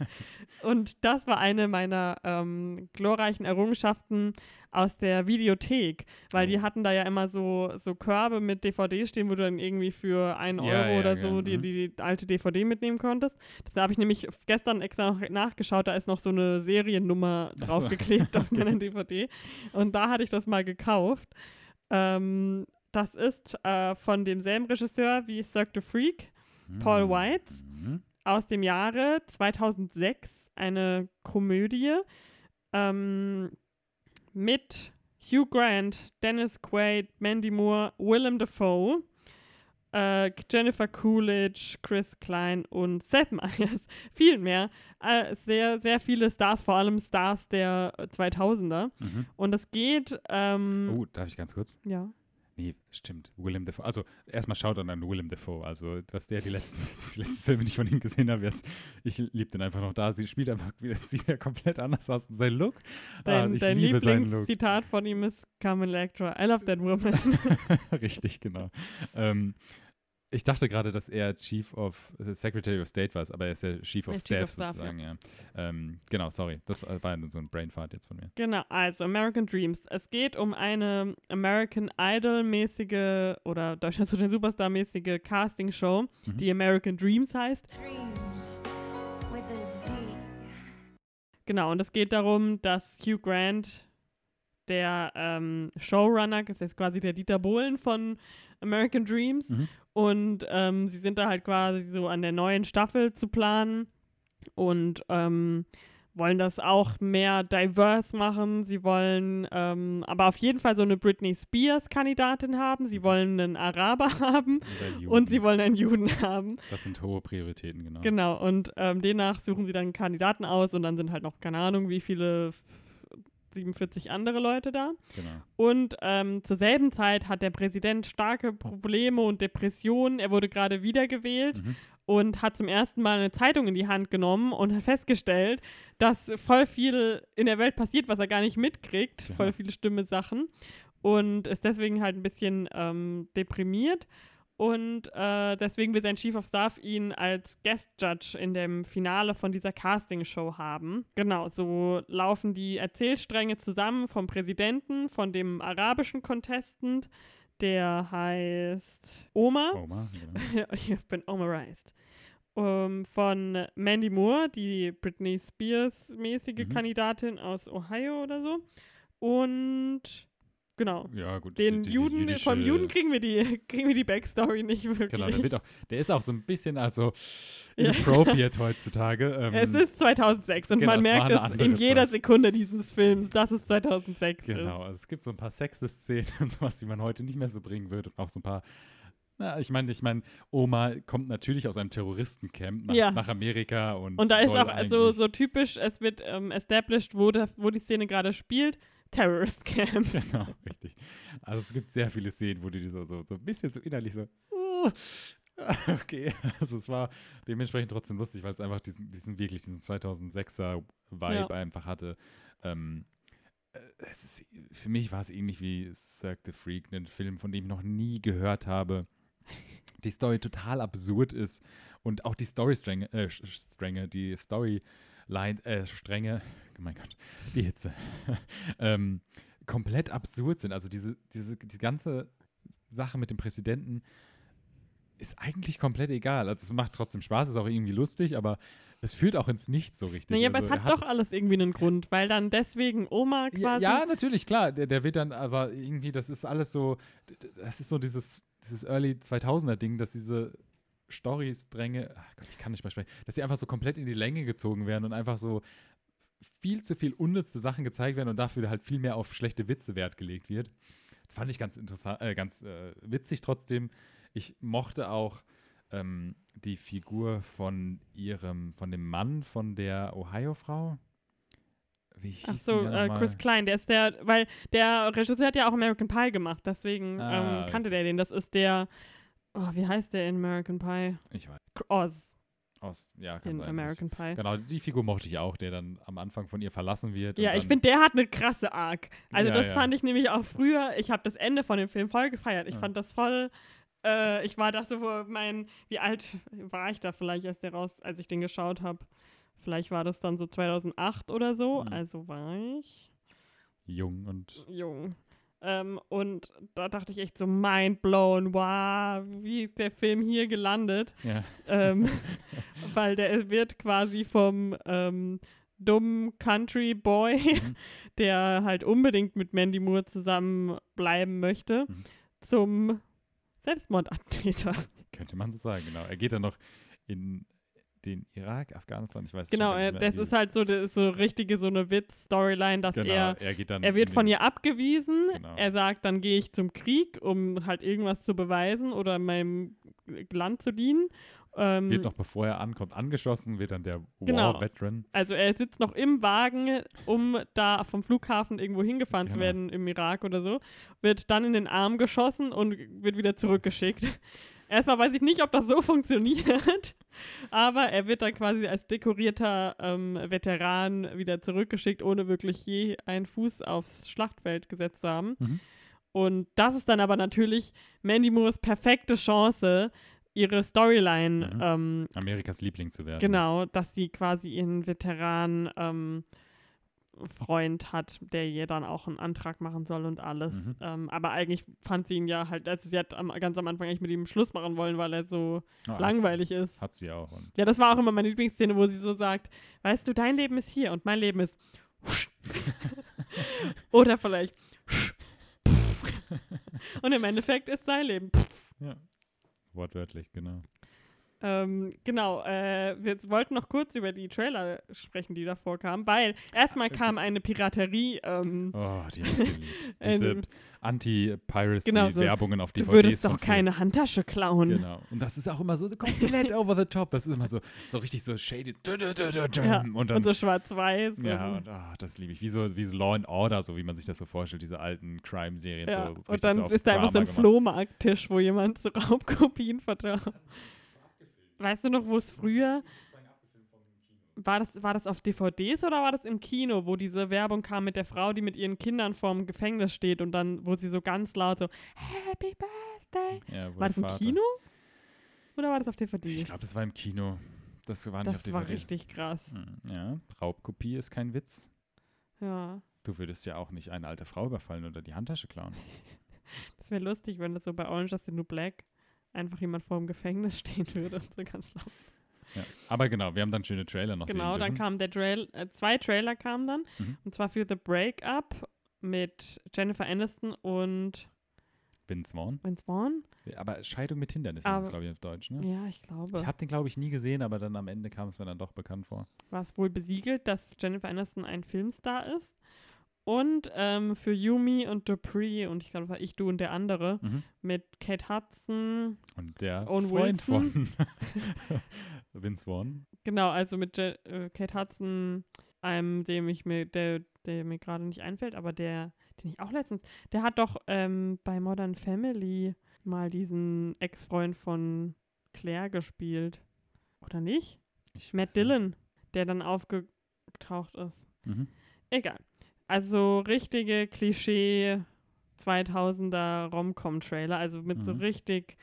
Und das war eine meiner ähm, glorreichen Errungenschaften aus der Videothek, weil die hatten da ja immer so, so Körbe mit DVDs stehen, wo du dann irgendwie für einen Euro Ja, ja, oder ja, so die, mhm. die, die alte DVD mitnehmen konntest. Das habe ich nämlich gestern extra noch nachgeschaut, da ist noch so eine Seriennummer Ach so. draufgeklebt auf meiner DVD. Und da hatte ich das mal gekauft. Ähm, das ist äh, von demselben Regisseur wie Cirque du Freak. Paul Mhm. Weitz Mhm. aus dem Jahre 2006 eine Komödie ähm, mit Hugh Grant, Dennis Quaid, Mandy Moore, Willem Dafoe, äh, Jennifer Coolidge, Chris Klein und Seth Meyers. Viel mehr. Äh, sehr, sehr viele Stars, vor allem Stars der 2000er. Mhm. Und es geht, ähm, Oh, darf ich ganz kurz? ja. Nee, stimmt. Willem Dafoe. Also erstmal schaut an Willem Dafoe. Also, was der die letzten, die letzten Filme, die ich von ihm gesehen habe, jetzt, ich liebe den einfach noch da. Sie spielt einfach wieder, sieht ja komplett anders aus. Sein Look. Dein, ah, dein. Lieblingszitat von ihm ist Carmen Electra. I love that woman. Richtig, genau. Ähm, ich dachte gerade, dass er Chief of äh, Secretary of State war, aber er ist ja Chief of Er ist Chief Staff of Staff, sozusagen, ja. Ähm, genau, sorry. Das war, so ein Brainfart jetzt von mir. Genau, also American Dreams. Es geht um eine American Idol-mäßige oder Deutschland zu den Superstar-mäßige Casting-Show, Mhm. die American Dreams heißt. Dreams with a Z. Genau, und es geht darum, dass Hugh Grant, der ähm, Showrunner, das ist quasi der Dieter Bohlen von American Dreams, Mhm. und ähm, sie sind da halt quasi so an der neuen Staffel zu planen und ähm, wollen das auch mehr diverse machen. Sie wollen ähm, aber auf jeden Fall so eine Britney Spears-Kandidatin haben. Sie wollen einen Araber haben Juden. und sie wollen einen Juden haben. Das sind hohe Prioritäten, genau. Genau, und ähm, demnach suchen sie dann einen Kandidaten aus und dann sind halt noch, keine Ahnung, wie viele, 47 andere Leute da. genau. Und ähm, zur selben Zeit hat der Präsident starke Probleme und Depressionen. Er wurde gerade wiedergewählt Mhm. und hat zum ersten Mal eine Zeitung in die Hand genommen und hat festgestellt, dass voll viel in der Welt passiert, was er gar nicht mitkriegt. Ja. Voll viele schlimme Sachen. Und ist deswegen halt ein bisschen ähm, deprimiert. Und äh, deswegen will sein Chief of Staff ihn als Guest Judge in dem Finale von dieser Castingshow haben. Genau, so laufen die Erzählstränge zusammen vom Präsidenten, von dem arabischen Contestant, der heißt Omar. Oma, genau. ich bin Omarized. Ähm, von Mandy Moore, die Britney Spears-mäßige Mhm. Kandidatin aus Ohio oder so. Und genau, Ja, gut. den die- die Juden, jüdische- vom Juden kriegen wir die, kriegen wir die Backstory nicht wirklich. Genau, der, wird auch, der ist auch so ein bisschen also inappropriate heutzutage. Ähm, es ist 2006 und genau, man merkt es in jeder Zeit. Sekunde dieses Films, dass es 2006 Genau, ist. also es gibt so ein paar Sexszenen und sowas, die man heute nicht mehr so bringen würde. Und auch so ein paar. Na, ich meine, ich meine, Oma kommt natürlich aus einem Terroristencamp nach, Ja. nach Amerika und. Und da ist auch so, eigentlich- so typisch, es wird ähm, established, wo, der, wo die Szene gerade spielt, Terrorist Camp. Genau, richtig. Also es gibt sehr viele Szenen, wo die so, so, so ein bisschen so innerlich so. "Uh, Okay, also es war dementsprechend trotzdem lustig, weil es einfach diesen, diesen wirklich diesen 2006er Vibe Ja. einfach hatte. Ähm, äh, es ist, für mich war es ähnlich wie Cirque the Freak, ein Film, von dem ich noch nie gehört habe. Die Story total absurd ist und auch die Storystränge, äh, Stränge, die Storyline, äh, Stränge, mein Gott, die Hitze, ähm, komplett absurd sind. Also diese, diese, die ganze Sache mit dem Präsidenten ist eigentlich komplett egal. Also es macht trotzdem Spaß, ist auch irgendwie lustig, aber es führt auch ins Nichts so richtig. Naja, aber also es er hat doch alles irgendwie einen Grund, weil dann deswegen Oma ja, quasi. ja, natürlich, klar. Der, der wird dann, aber irgendwie, das ist alles so, das ist so dieses, dieses Early 2000er-Ding, dass diese Storys-Dränge, ach Gott, ich kann nicht mehr sprechen, dass sie einfach so komplett in die Länge gezogen werden und einfach so viel zu viel unnütze Sachen gezeigt werden und dafür halt viel mehr auf schlechte Witze Wert gelegt wird. Das fand ich ganz interessant, äh, ganz äh, witzig trotzdem. Ich mochte auch ähm, die Figur von ihrem, von dem Mann von der Ohio-Frau. Ach so, äh? Chris Klein, der ist der, weil der Regisseur hat ja auch American Pie gemacht, deswegen Ah, ähm, kannte der den. Das ist der, oh, wie heißt der in American Pie? Ich weiß. Oz Aus, ja, kann in sein. American Pie. Genau, die Figur mochte ich auch, der dann am Anfang von ihr verlassen wird. Ja, ich finde, der hat eine krasse Arc. Also Ja, das ja. fand ich nämlich auch früher, ich habe das Ende von dem Film voll gefeiert. Ich Ja. fand das voll, äh, ich war da so, wo mein, wie alt war ich da vielleicht, als der raus, als ich den geschaut habe? Vielleicht war das dann so 2008 oder so, Mhm. also war ich jung und jung. Ähm, und da dachte ich echt so, mind blown, wow, wie ist der Film hier gelandet? ja. ähm, weil der wird quasi vom ähm, dummen Country Boy, Mhm. der halt unbedingt mit Mandy Moore zusammen bleiben möchte, Mhm. zum Selbstmordattentäter. Könnte man so sagen, genau. Er geht dann noch in den Irak, Afghanistan, ich weiß Genau, nicht mehr, das ist halt so, das ist so richtige so eine Witz-Storyline, dass genau, er er geht dann Er wird von ihr abgewiesen. Genau. Er sagt, dann gehe ich zum Krieg, um halt irgendwas zu beweisen oder meinem Land zu dienen. Ähm, wird noch bevor er ankommt angeschossen, wird dann der Genau. War-Veteran. Also er sitzt noch im Wagen, um da vom Flughafen irgendwo hingefahren zu Genau. werden im Irak oder so, wird dann in den Arm geschossen und wird wieder zurückgeschickt. Erstmal weiß ich nicht, ob das so funktioniert, aber er wird dann quasi als dekorierter ähm, Veteran wieder zurückgeschickt, ohne wirklich je einen Fuß aufs Schlachtfeld gesetzt zu haben. Mhm. Und das ist dann aber natürlich Mandy Moores perfekte Chance, ihre Storyline Mhm. ähm, Amerikas Liebling zu werden. Genau, dass sie quasi ihren Veteran ähm, Freund hat, der ihr dann auch einen Antrag machen soll und alles. Mhm. Ähm, aber eigentlich fand sie ihn ja halt, also sie hat am, ganz am Anfang eigentlich mit ihm Schluss machen wollen, weil er so Oh, hat langweilig sie, ist. Hat sie auch. Und Ja, das war auch immer meine Lieblingsszene, wo sie so sagt, weißt du, dein Leben ist hier und mein Leben ist oder vielleicht und im Endeffekt ist sein Leben ja. Wortwörtlich, genau. Ähm, genau, äh, wir wollten noch kurz über die Trailer sprechen, die davor kamen, weil erstmal kam eine Piraterie. Ähm, Oh, die hab ich geliebt. Diese Anti-Piracy-Werbungen auf du DVDs. würdest von doch keine Handtasche klauen. Genau. Und das ist auch immer so, so komplett over the top. Das ist immer so, so richtig so shady. Du, du, du, du, du. Ja, und dann Und so schwarz-weiß. Ja, und, ah, das liebe ich. Wie so, wie so Law and Order, so wie man sich das so vorstellt, diese alten Crime-Serien. ja. So, so und dann so auf ist da einfach so ein. Flohmarkttisch, wo jemand so Raubkopien vertraut. Weißt du noch, wo es früher. War das, war das auf DVDs oder war das im Kino, wo diese Werbung kam mit der Frau, die mit ihren Kindern vorm Gefängnis steht und dann, wo sie so ganz laut so Happy Birthday Ja, War das im Vater- Kino? Oder war das auf DVD? Ich glaube, das war im Kino. Das war nicht auf das DVD. war richtig krass. Hm, Ja, Raubkopie ist kein Witz. Ja. Du würdest ja auch nicht eine alte Frau überfallen oder die Handtasche klauen. Das wäre lustig, wenn das so bei Orange is the New Black einfach jemand vor dem Gefängnis stehen würde und so ganz laut. Ja. Aber genau, wir haben dann schöne Trailer noch Genau, sehen dann kam der Trail, äh, zwei Trailer kamen dann. Mhm. Und zwar für The Breakup mit Jennifer Aniston und Vince Vaughn. Vince Vaughn. Aber Scheidung mit Hindernissen ist Aber- es, glaube ich, auf Deutsch, ne? Ja, ich glaube. Ich habe den, glaube ich, nie gesehen, aber dann am Ende kam es mir dann doch bekannt vor. War es wohl besiegelt, dass Jennifer Aniston ein Filmstar ist. Und ähm, für Yumi und Dupree und ich glaube, das war ich, du und der andere Mhm. mit Kate Hudson, Und der Owen Freund Wilson. von Vince Vaughn. Genau, also mit Je äh, Kate Hudson, einem, dem ich mir, der, der mir gerade nicht einfällt, aber der, den ich auch letztens, der hat doch ähm, bei Modern Family mal diesen Ex-Freund von Claire gespielt. Oder nicht? Ich Matt. Dillon, der dann aufgetaucht ist. Mhm. Egal. Also richtige Klischee 2000er Rom-Com-Trailer, also mit so Mhm. richtig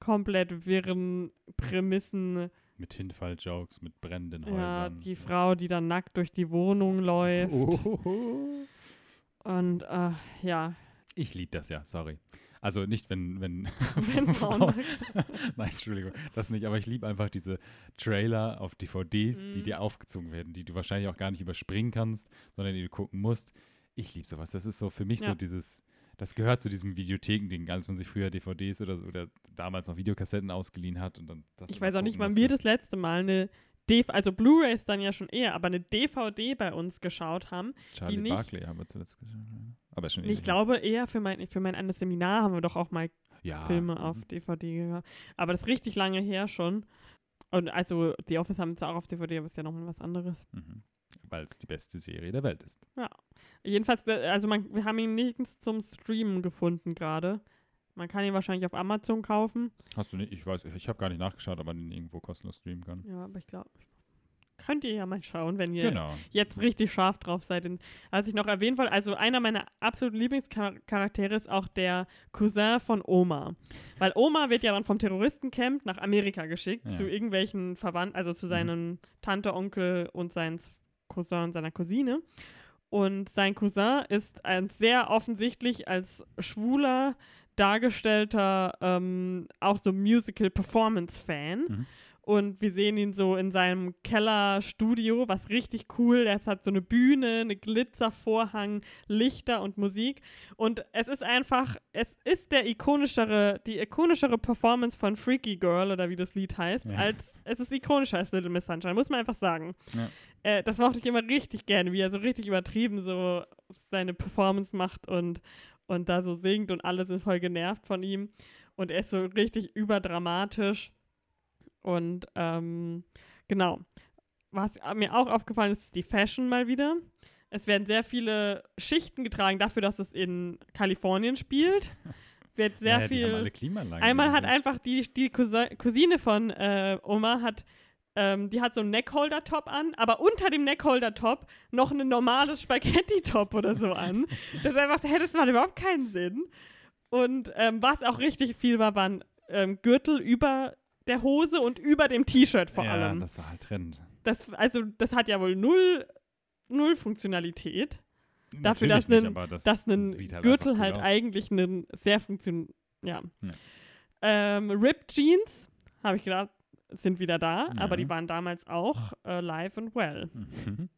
komplett wirren Prämissen. Mit Hinfall-Jokes, mit brennenden Ja, Häusern. die Frau, die dann nackt durch die Wohnung läuft. Oh. Und äh, ja, Ich liebe das ja, sorry. Also nicht, wenn, wenn, Wenn Frauen Nein, Entschuldigung, das nicht, aber ich liebe einfach diese Trailer auf DVDs, die Mhm. dir aufgezogen werden, die du wahrscheinlich auch gar nicht überspringen kannst, sondern die du gucken musst. Ich liebe sowas. Das ist so für mich so Ja. dieses, das gehört zu diesem Videotheken-Ding, als man sich früher DVDs oder so, oder damals noch Videokassetten ausgeliehen hat und dann ich weiß auch nicht, wann wir das letzte Mal eine DV also Blu-rays dann ja schon eher, aber eine DVD bei uns geschaut haben. Charlie nicht- Barkley haben wir zuletzt geschaut. Aber schon Ich glaube eher für mein, für mein eines Seminar haben wir doch auch mal ja, Filme mhm. auf DVD gehabt. Aber das ist richtig lange her schon. Und also The Office haben zwar auch auf DVD, aber ist ja nochmal was anderes. Mhm. weil es die beste Serie der Welt ist. Jedenfalls, äh, also man, wir haben ihn nirgends zum Streamen gefunden gerade. Man kann ihn wahrscheinlich auf Amazon kaufen. Hast du nicht? Ich weiß, ich habe gar nicht nachgeschaut, ob man ihn irgendwo kostenlos streamen kann. Ja, aber ich glaube, könnt ihr ja mal schauen, wenn ihr Genau. jetzt richtig scharf drauf seid. Als ich noch erwähnen wollte, also einer meiner absoluten Lieblingscharaktere ist auch der Cousin von Oma. Weil Oma wird ja dann vom Terroristencamp nach Amerika geschickt, Ja. zu irgendwelchen Verwandten, also zu seinen Tante, Onkel und seinen Cousin und seiner Cousine. Und sein Cousin ist ein sehr offensichtlich als schwuler dargestellter, ähm, auch so Musical-Performance-Fan. Mhm. Und wir sehen ihn so in seinem Kellerstudio, was richtig cool. Er hat so eine Bühne, eine Glitzervorhang, Lichter und Musik. Und es ist einfach, es ist der ikonischere, die ikonischere Performance von Freaky Girl oder wie das Lied heißt, Ja. als es ist ikonischer als Little Miss Sunshine, muss man einfach sagen. Ja. Äh, das mochte ich immer richtig gerne, wie er so richtig übertrieben so seine Performance macht und, und da so singt und alle sind voll genervt von ihm. Und er ist so richtig überdramatisch. Und ähm, genau. Was mir auch aufgefallen ist, ist die Fashion mal wieder. Es werden sehr viele Schichten getragen dafür, dass es in Kalifornien spielt. Wird sehr Naja, viel. Einmal hat einfach die, die Cousin, Cousine von äh, Oma hat, ähm, die hat so einen Neckholder-Top an, aber unter dem Neckholder-Top noch ein normales Spaghetti-Top oder so an. das einfach, hey, das macht überhaupt keinen Sinn. Und ähm, was auch richtig viel war, waren ähm, Gürtel über der Hose und über dem T-Shirt vor ja, allem. das war halt Trend. Das, also, das hat ja wohl null, null Funktionalität. Dafür, dass nicht, das dass ein halt Gürtel halt aus. eigentlich einen sehr funktion ja. Ja. Ähm, Ripped Jeans, habe ich gedacht, sind wieder da, aber Ja. die waren damals auch äh, live and well. Mhm.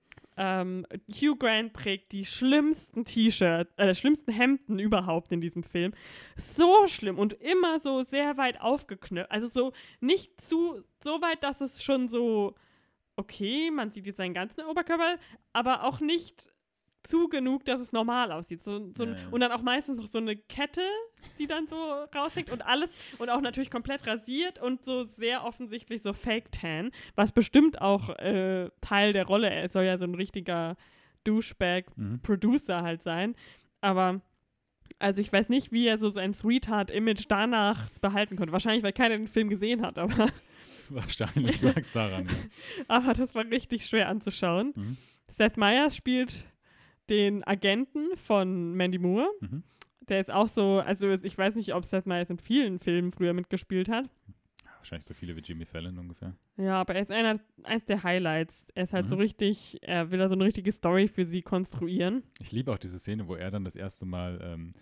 Ähm, Hugh Grant trägt die schlimmsten T-Shirts, äh, schlimmsten Hemden überhaupt in diesem Film. So schlimm und immer so sehr weit aufgeknöpft. Also so nicht zu, so weit, dass es schon so, okay, man sieht jetzt seinen ganzen Oberkörper, aber auch nicht zu genug, dass es normal aussieht. So, so Ja, ja. Und dann auch meistens noch so eine Kette, die dann so raushängt und alles und auch natürlich komplett rasiert und so sehr offensichtlich so Fake Tan, was bestimmt auch äh, Teil der Rolle, er soll ja so ein richtiger Mhm. Douchebag-Producer halt sein, aber also ich weiß nicht, wie er so sein Sweetheart-Image danach behalten konnte. Wahrscheinlich, weil keiner den Film gesehen hat, aber, Wahrscheinlich lag es daran. Ja. aber das war richtig schwer anzuschauen. Mhm. Seth Meyers spielt den Agenten von Mandy Moore. Mhm. Der ist auch so, also ich weiß nicht, ob Seth Meyers in vielen Filmen früher mitgespielt hat. Wahrscheinlich so viele wie Jimmy Fallon ungefähr. Ja, aber er ist einer, eins der Highlights. Er ist halt Mhm. so richtig, er will da so eine richtige Story für sie konstruieren. Ich liebe auch diese Szene, wo er dann das erste Mal, ähm,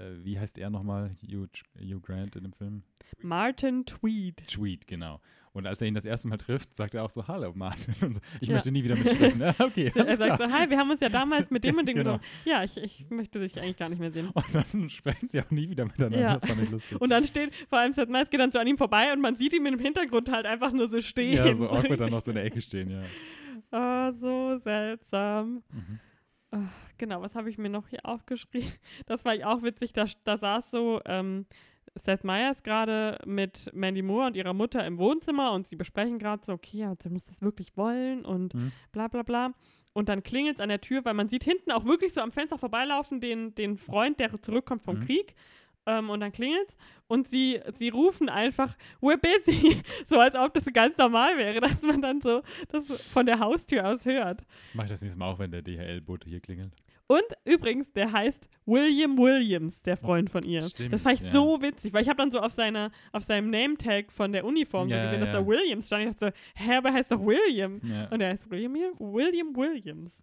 äh, wie heißt er nochmal, Hugh, Hugh Grant in dem Film? Martin Tweed. Tweet, genau. Und als er ihn das erste Mal trifft, sagt er auch so, hallo Martin. So, ich Ja. möchte nie wieder mitsprechen. Ja, okay, Er sagt klar. so, hi, wir haben uns ja damals mit dem und dem Genau. getroffen. Ja, ich, ich möchte dich eigentlich gar nicht mehr sehen. Und dann sprechen sie auch nie wieder miteinander. Ja. Das fand ich lustig. Und dann steht, vor allem Seth Meyers geht dann so an ihm vorbei und man sieht ihn im Hintergrund halt einfach nur so stehen. ja, so awkward dann noch so in der Ecke stehen, ja. Oh, so seltsam. Mhm. Genau, was habe ich mir noch hier aufgeschrieben? Das war auch witzig, da, da saß so ähm, Seth Meyers gerade mit Mandy Moore und ihrer Mutter im Wohnzimmer und sie besprechen gerade so, okay, ja, sie muss das wirklich wollen und Mhm. bla bla bla. Und dann klingelt es an der Tür, weil man sieht hinten auch wirklich so am Fenster vorbeilaufen den, den Freund, der zurückkommt vom Mhm. Krieg. Ähm, und dann klingelt und sie, sie rufen einfach, we're busy. so als ob das ganz normal wäre, dass man dann so das von der Haustür aus hört. Das mache ich das nächste Mal auch, wenn der DHL-Bote hier klingelt. Und übrigens, der heißt William Williams, der Freund von ihr. Stimmt, das fand ich ja. so witzig, weil ich habe dann so auf seiner, auf seinem Nametag von der Uniform so Ja, gesehen, dass ja. da Williams stand. Ich dachte so, hä, aber er heißt doch William. Und er heißt William, William Williams.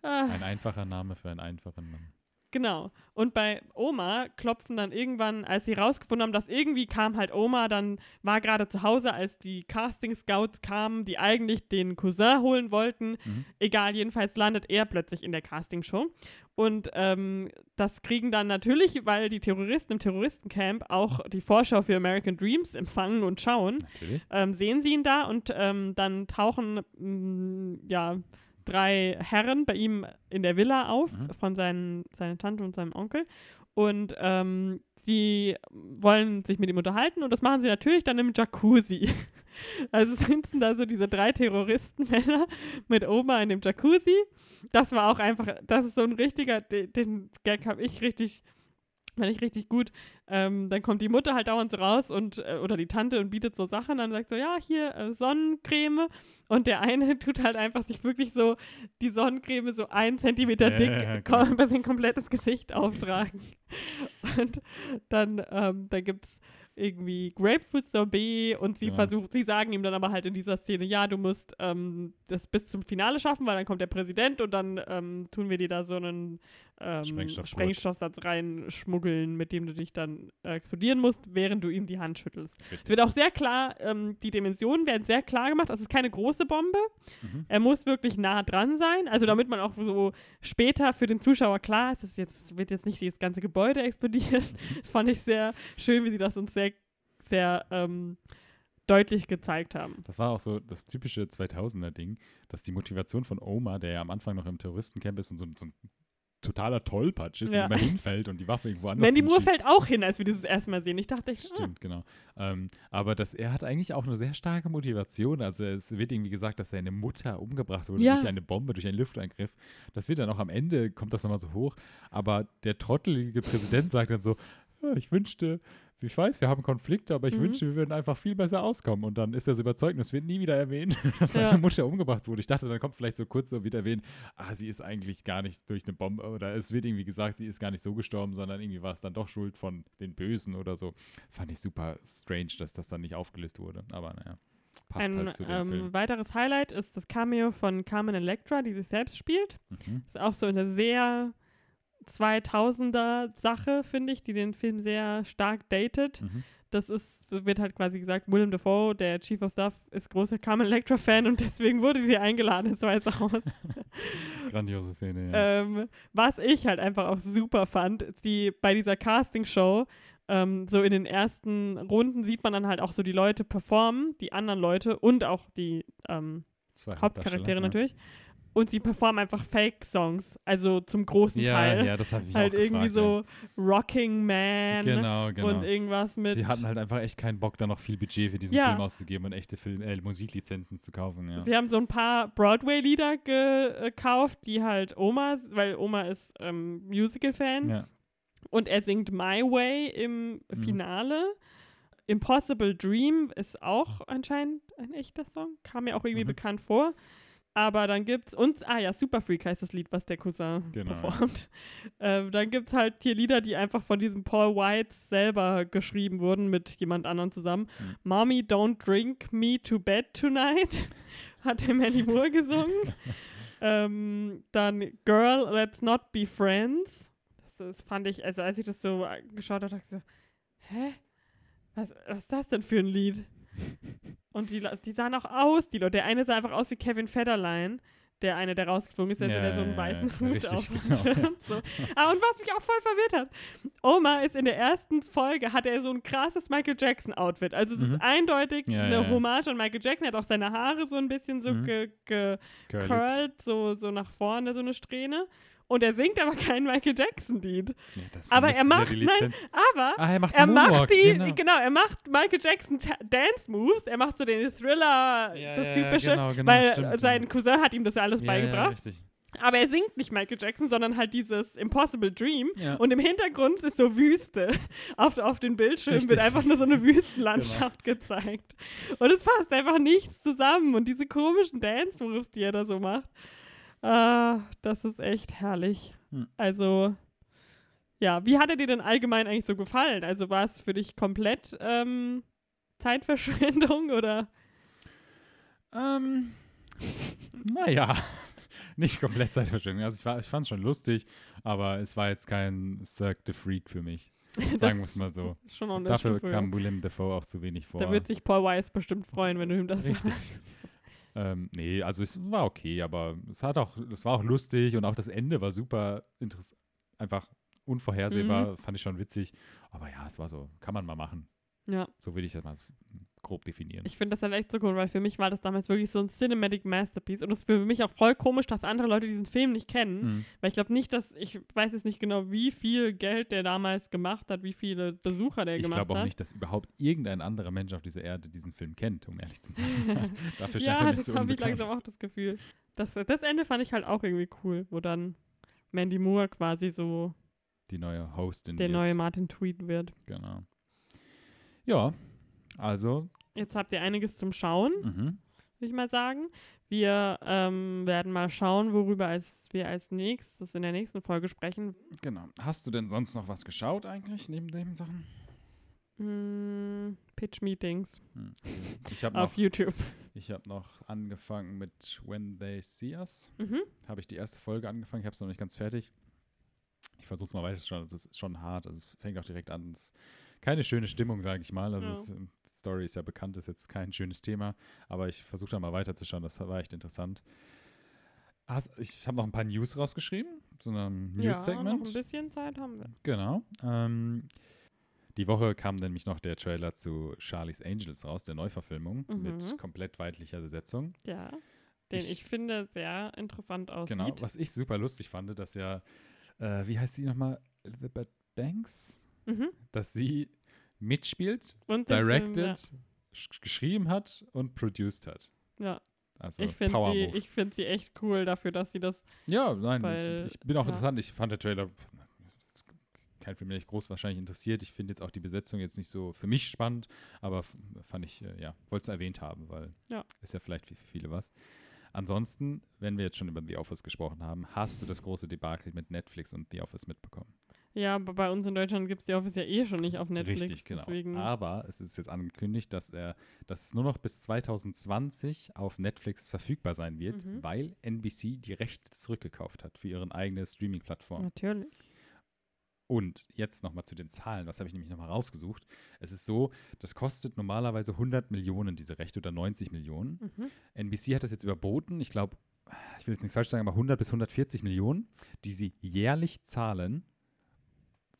Ah, Ein einfacher Name für einen einfachen Mann. Genau. Und bei Oma klopfen dann irgendwann, als sie rausgefunden haben, dass irgendwie kam halt Oma, dann war gerade zu Hause, als die Casting-Scouts kamen, die eigentlich den Cousin holen wollten. Mhm. Egal, jedenfalls landet er plötzlich in der Castingshow. Und ähm, das kriegen dann natürlich, weil die Terroristen im Terroristencamp auch die Vorschau für American Dreams empfangen und schauen, ähm, sehen sie ihn da und ähm, dann tauchen, mh, ja, drei Herren bei ihm in der Villa auf, Mhm. von seinen, seiner Tante und seinem Onkel. Und ähm, sie wollen sich mit ihm unterhalten und das machen sie natürlich dann im Jacuzzi. Also sitzen da so diese drei Terroristenmänner mit Oma in dem Jacuzzi. Das war auch einfach, das ist so ein richtiger, den, den Gag habe ich richtig, fand ich richtig gut. Ähm, dann kommt die Mutter halt dauernd so raus und, äh, oder die Tante und bietet so Sachen an und sagt so, ja, hier äh, Sonnencreme. Und der eine tut halt einfach sich wirklich so die Sonnencreme so ein Zentimeter Ja, dick ja, genau. über sein komplettes Gesicht auftragen. Und dann, ähm, da gibt es irgendwie Grapefruit Sorbet und sie Ja. versucht, sie sagen ihm dann aber halt in dieser Szene, ja, du musst ähm, das bis zum Finale schaffen, weil dann kommt der Präsident und dann ähm, tun wir dir da so einen ähm, Sprengstoffgurt. Sprengstoffsatz reinschmuggeln, mit dem du dich dann äh, explodieren musst, während du ihm die Hand schüttelst. Es Richtig. wird auch sehr klar, ähm, die Dimensionen werden sehr klar gemacht. Also es ist keine große Bombe. Mhm. Er muss wirklich nah dran sein. Also damit man auch so später für den Zuschauer klar ist, es jetzt, wird jetzt nicht das ganze Gebäude explodieren. Das fand ich sehr schön, wie sie das uns sehr, sehr ähm, deutlich gezeigt haben. Das war auch so das typische 2000er-Ding, dass die Motivation von Oma, der ja am Anfang noch im Terroristencamp ist und so, so ein totaler Tollpatsch ist Ja. und immer hinfällt und die Waffe irgendwo anders Mandy Moore fällt auch hin, als wir dieses erste Mal sehen. Ich dachte, ich, ah, Stimmt, genau. Ähm, aber das, er hat eigentlich auch eine sehr starke Motivation. Also es wird irgendwie gesagt, dass seine Mutter umgebracht wurde Ja. durch eine Bombe, durch einen Luftangriff. Das wird dann auch am Ende, kommt das nochmal so hoch. Aber der trottelige Präsident sagt dann so, "Ja, ich wünschte, ich weiß, wir haben Konflikte, aber ich Mhm. wünschte, wir würden einfach viel besser auskommen. Und dann ist er so überzeugt, und es wird nie wieder erwähnt, dass Ja. Mutter umgebracht wurde. Ich dachte, dann kommt vielleicht so kurz so wieder erwähnt, ah, sie ist eigentlich gar nicht durch eine Bombe oder es wird irgendwie gesagt, sie ist gar nicht so gestorben, sondern irgendwie war es dann doch Schuld von den Bösen oder so. Fand ich super strange, dass das dann nicht aufgelöst wurde. Aber naja, passt ein halt zu dem ähm, weiteres Highlight ist das Cameo von Carmen Electra, die sich selbst spielt. Mhm. Ist auch so eine sehr 2000er Sache, finde ich, die den Film sehr stark datet. Mhm. Das ist, wird halt quasi gesagt, Willem Dafoe, der Chief of Staff, ist großer Carmen Electra-Fan und deswegen wurde sie eingeladen ins Weiße Haus. Grandiose Szene, ja. ähm, was ich halt einfach auch super fand, die bei dieser Castingshow, ähm, so in den ersten Runden sieht man dann halt auch so die Leute performen, die anderen Leute und auch die ähm, Hauptcharaktere natürlich. Und sie performen einfach Fake-Songs, also zum großen Ja, Teil. ja, ja das habe ich halt irgendwie gefragt, so Rocking Man ja. Genau, genau. und irgendwas mit. Sie hatten halt einfach echt keinen Bock, da noch viel Budget für diesen Ja. Film auszugeben und echte Film, äh, Musiklizenzen zu kaufen. Ja. Sie haben so ein paar Broadway-Lieder gekauft, die halt Oma, weil Oma ist ähm, Musical-Fan ja. und er singt My Way im Mhm. Finale. Impossible Dream ist auch anscheinend ein echter Song, kam mir auch irgendwie Mhm. bekannt vor. Aber dann gibt's uns, ah ja, Super Freak heißt das Lied, was der Cousin Genau, performt. Ähm, dann gibt's halt hier Lieder, die einfach von diesem Paul White selber geschrieben wurden mit jemand anderem zusammen. Mhm. Mommy, don't drink me to bed tonight, hat der Manny Moore gesungen. ähm, dann Girl, let's not be friends. Das, das fand ich, also als ich das so geschaut habe, dachte ich so, hä? Was, was ist das denn für ein Lied? Und die, die sahen auch aus, die Leute. Der eine sah einfach aus wie Kevin Federline, der eine, der rausgeflogen ist, der, Ja, der so einen weißen ja, Hut auf genau, so. Ah, und was mich auch voll verwirrt hat, Oma ist in der ersten Folge, hat er so ein krasses Michael Jackson-Outfit. Also es Mhm. ist eindeutig Ja, eine. Hommage an Michael Jackson. Er hat auch seine Haare so ein bisschen so Mhm. ge, ge so, so nach vorne, so eine Strähne. Und er singt aber kein Michael Jackson-Lied. Ja, das Aber er ja macht- die nein, Aber Ah, er macht er macht die, genau. genau. er macht Michael Jackson Dance Moves, er macht so den Thriller, Ja, das ja, typische, genau, genau, weil stimmt, sein ja. Cousin hat ihm das ja alles Ja, ja, beigebracht. richtig. aber er singt nicht Michael Jackson, sondern halt dieses Impossible Dream. Ja. Und im Hintergrund ist so Wüste. Auf, auf den Bildschirmen Richtig. Genau. wird einfach nur so eine Wüstenlandschaft gezeigt. Und es passt einfach nichts zusammen. Und diese komischen Dance Moves, die er da so macht, ah, das ist echt herrlich. Hm. Also, ja, wie hat er dir denn allgemein eigentlich so gefallen? Also war es für dich komplett ähm, Zeitverschwendung oder? Ähm, naja, nicht komplett Zeitverschwendung. Also ich, war- ich fand es schon lustig, aber es war jetzt kein Cirque de Freak für mich. Sagen wir es mal so. schon Dafür Stufe. kam Willem Dafoe auch zu wenig vor. Da wird sich Paul Weiss bestimmt freuen, wenn du ihm das Richtig. sagst. Ähm, nee, also es war okay, aber es hat auch, es war auch lustig und auch das Ende war super interessant. Einfach unvorhersehbar, Mhm. fand ich schon witzig. Aber ja, es war so, kann man mal machen. Ja. So will ich das mal. Grob definieren. Ich finde das halt echt so cool, weil für mich war das damals wirklich so ein Cinematic Masterpiece und es ist für mich auch voll komisch, dass andere Leute diesen Film nicht kennen, Mhm. weil ich glaube nicht, dass, ich weiß jetzt nicht genau, wie viel Geld der damals gemacht hat, wie viele Besucher der Ich gemacht glaube auch hat. nicht, dass überhaupt irgendein anderer Mensch auf dieser Erde diesen Film kennt, um ehrlich zu sein. Dafür scheint er ja, mir das zu habe ich langsam auch das Gefühl. Das, das Ende fand ich halt auch irgendwie cool, wo dann Mandy Moore quasi so Die neue Hostin. der wird. neue Martin Tweed wird. Genau. Ja, also, Jetzt habt ihr einiges zum Schauen, mhm. würde ich mal sagen. Wir ähm, werden mal schauen, worüber als wir als nächstes in der nächsten Folge sprechen. genau. Hast du denn sonst noch was geschaut eigentlich neben den Sachen? Hm, Pitch Meetings Hm. Ich habe noch, auf YouTube. ich hab noch angefangen mit When They See Us. Mhm. Habe ich die erste Folge angefangen. Ich habe es noch nicht ganz fertig. Ich versuche es mal weiter zu schauen. Es ist schon hart. Also es fängt auch direkt an. Es ist keine schöne Stimmung, sage ich mal. Also Ja. es, ähm, die Story ist ja bekannt, ist jetzt kein schönes Thema. Aber ich versuche da mal weiterzuschauen. Das war echt interessant. Hast, ich habe noch ein paar News rausgeschrieben. So einem Ja, noch News-Segment. ein bisschen Zeit haben wir. Genau. Ähm, die Woche kam nämlich noch der Trailer zu Charlie's Angels raus, der Neuverfilmung, Mhm. mit komplett weiblicher Besetzung. Ja, den ich, Ich- finde sehr interessant aussieht. Genau, was ich super lustig fand, dass ja, äh, wie heißt sie nochmal? Elizabeth Banks? Mhm. Dass sie mitspielt, Und den Film, directed, sch- geschrieben hat und produced hat. ja. ja. Also Ich finde sie, ich find sie echt cool dafür, dass sie das. Ja, nein, Weil, ich, ich bin auch ja. interessant. Ich fand der Trailer kein Film, der mich groß wahrscheinlich interessiert. Ich finde jetzt auch die Besetzung jetzt nicht so für mich spannend, aber fand ich, äh, ja, wollte es erwähnt haben, weil Ja. ist ja vielleicht für für viele was. Ansonsten, wenn wir jetzt schon über The Office gesprochen haben, hast du das große Debakel mit Netflix und The Office mitbekommen? Ja, aber bei uns in Deutschland gibt es die Office ja eh schon nicht auf Netflix. Richtig, genau. Deswegen, Aber es ist jetzt angekündigt, dass er, dass es nur noch bis 2020 auf Netflix verfügbar sein wird, Mhm. weil NBC die Rechte zurückgekauft hat für ihre eigene Streaming-Plattform. natürlich. Und jetzt nochmal zu den Zahlen, das habe ich nämlich nochmal rausgesucht. Es ist so, das kostet normalerweise 100 Millionen, diese Rechte, oder 90 Millionen. Mhm. NBC hat das jetzt überboten, ich glaube, ich will jetzt nichts falsch sagen, aber 100 bis 140 Millionen, die sie jährlich zahlen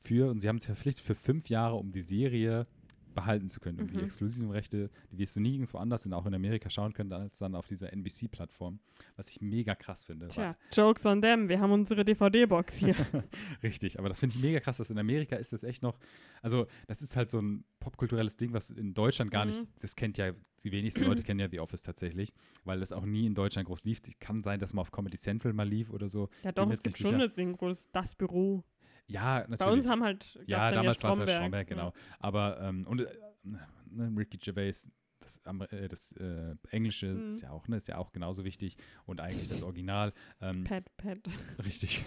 für, und sie haben sich verpflichtet für fünf Jahre, um die Serie behalten zu können, um die Mhm. exklusiven Rechte, die wirst du nirgendwo anders in, auch in Amerika schauen können, als dann auf dieser NBC-Plattform, was ich mega krass finde. Tja, Jokes on them. Wir haben unsere DVD-Box hier. Richtig, aber das finde ich mega krass, dass in Amerika ist das echt noch, also das ist halt so ein popkulturelles Ding, was in Deutschland gar nicht, Mhm. das kennt ja, die wenigsten Leute kennen ja The Office tatsächlich, weil das auch nie in Deutschland groß lief. Kann sein, dass mal auf Comedy Central mal lief oder so. ja, doch, es gibt nicht schon sicher. eine Synchro, das, das Büro. Ja, natürlich. Bei uns haben halt. ja, damals war es ja Stromberg. Stromberg, genau. Aber, ähm, und äh, ne, Ricky Gervais, das, äh, das äh, Englische Mhm. ist ja auch, ne, ist ja auch genauso wichtig und eigentlich das Original. Ähm, Pat, Pat. Richtig.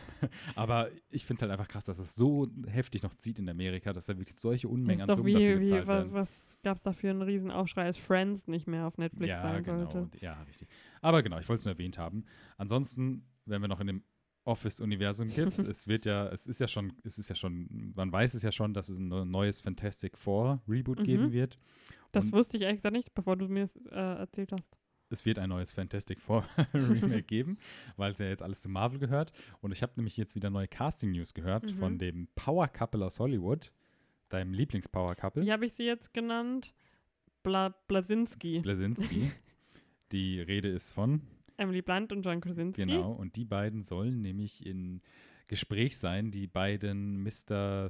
Aber ich finde es halt einfach krass, dass es so heftig noch zieht in Amerika, dass da wirklich solche Unmengen Das an Summen dafür wie, wie gezahlt was, werden. was gab es da für einen riesen Aufschrei, als Friends nicht mehr auf Netflix ja, sein genau. sollte. Ja, richtig. Aber genau, ich wollte es nur erwähnt haben. Ansonsten, wenn wir noch in dem Office-Universum gibt, es wird ja, es ist ja schon, es ist ja schon, man weiß es ja schon, dass es ein neu- neues Fantastic Four Reboot Mhm. geben wird. Das Und- wusste ich ehrlich gesagt nicht, bevor du mir es äh, erzählt hast. es wird ein neues Fantastic Four Remake geben, weil es ja jetzt alles zu Marvel gehört. Und ich habe nämlich jetzt wieder neue Casting-News gehört Mhm. von dem Power Couple aus Hollywood, deinem Lieblings-Power Couple, Wie habe ich sie jetzt genannt? Bla Blasinski. Blasinski. Die Rede ist von, Emily Blunt und John Krasinski. genau, und die beiden sollen nämlich in Gespräch sein, die beiden Mr.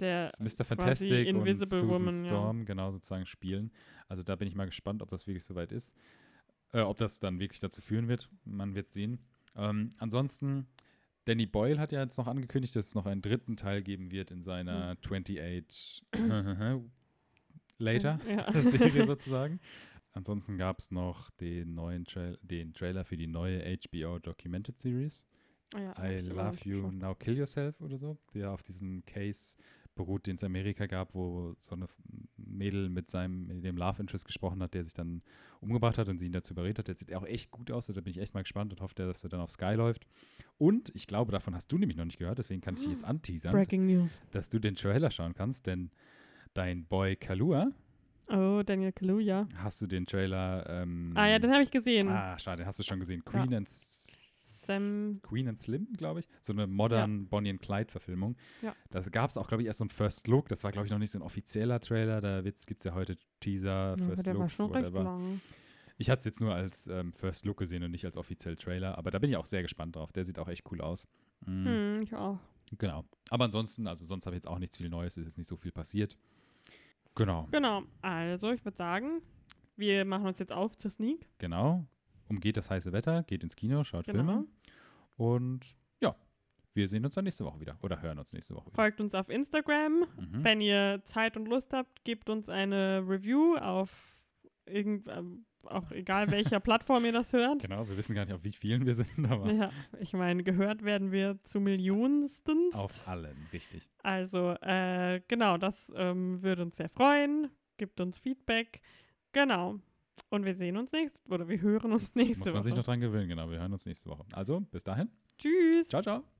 Der Mr. Fantastic und Invisible Susan Woman, ja. Storm genau sozusagen spielen. Also da bin ich mal gespannt, ob das wirklich soweit ist. Äh, ob das dann wirklich dazu führen wird. Man wird sehen. Ähm, ansonsten, Danny Boyle hat ja jetzt noch angekündigt, dass es noch einen dritten Teil geben wird in seiner 28 Later Ja. Serie sozusagen. Ansonsten gab es noch den neuen Trail den Trailer für die neue HBO Documented Series. Ah ja, I Love You geschaut. Now Kill Yourself oder so, der auf diesen Case beruht, den es in Amerika gab, wo so eine Mädel mit seinem, mit dem Love Interest gesprochen hat, der sich dann umgebracht hat und sie ihn dazu überredet hat. Der sieht auch echt gut aus, da bin ich echt mal gespannt und hoffe, dass er dann auf Sky läuft. Und ich glaube, davon hast du nämlich noch nicht gehört, deswegen kann ich dich jetzt anteasern, Breaking News. dass du den Trailer schauen kannst, denn dein Boy Kalua, Oh, Daniel Kaluuya. hast du den Trailer ähm, Ah ja, den habe ich gesehen. Ah, schade, den hast du schon gesehen. Queen and S- Sam. Queen and Slim, glaube ich. So eine modern Bonnie and Clyde-Verfilmung. Ja. Da gab es auch, glaube ich, erst so ein First Look. Das war, glaube ich, noch nicht so ein offizieller Trailer. Da gibt es ja heute Teaser, Ja, First schon recht whatever. Ich hatte es jetzt nur als ähm, First Look gesehen und nicht als offiziell Trailer. Aber da bin ich auch sehr gespannt drauf. Der sieht auch echt cool aus. Mm, Hm, ich auch. Genau. Aber ansonsten, also sonst habe ich jetzt auch nichts viel Neues. Es ist nicht so viel passiert. Genau. Genau. Also, ich würde sagen, wir machen uns jetzt auf zur Sneak. Genau. Umgeht das heiße Wetter, geht ins Kino, schaut Genau. Filme. Und ja, wir sehen uns dann nächste Woche wieder. Oder hören uns nächste Woche wieder. Folgt uns auf Instagram. Mhm. Wenn ihr Zeit und Lust habt, gebt uns eine Review auf irgend, ähm, auch egal welcher Plattform ihr das hört. Genau, wir wissen gar nicht, auf wie vielen wir sind, aber Ja, ich meine, gehört werden wir zu Millionenstens. auf allen, richtig. Also, äh, genau, das ähm, würde uns sehr freuen. Gibt uns Feedback. Genau. Und wir sehen uns nächste oder wir hören uns nächste Muss man Woche. sich noch dran gewöhnen, genau. Wir hören uns nächste Woche. Also, bis dahin. Tschüss. Ciao, ciao.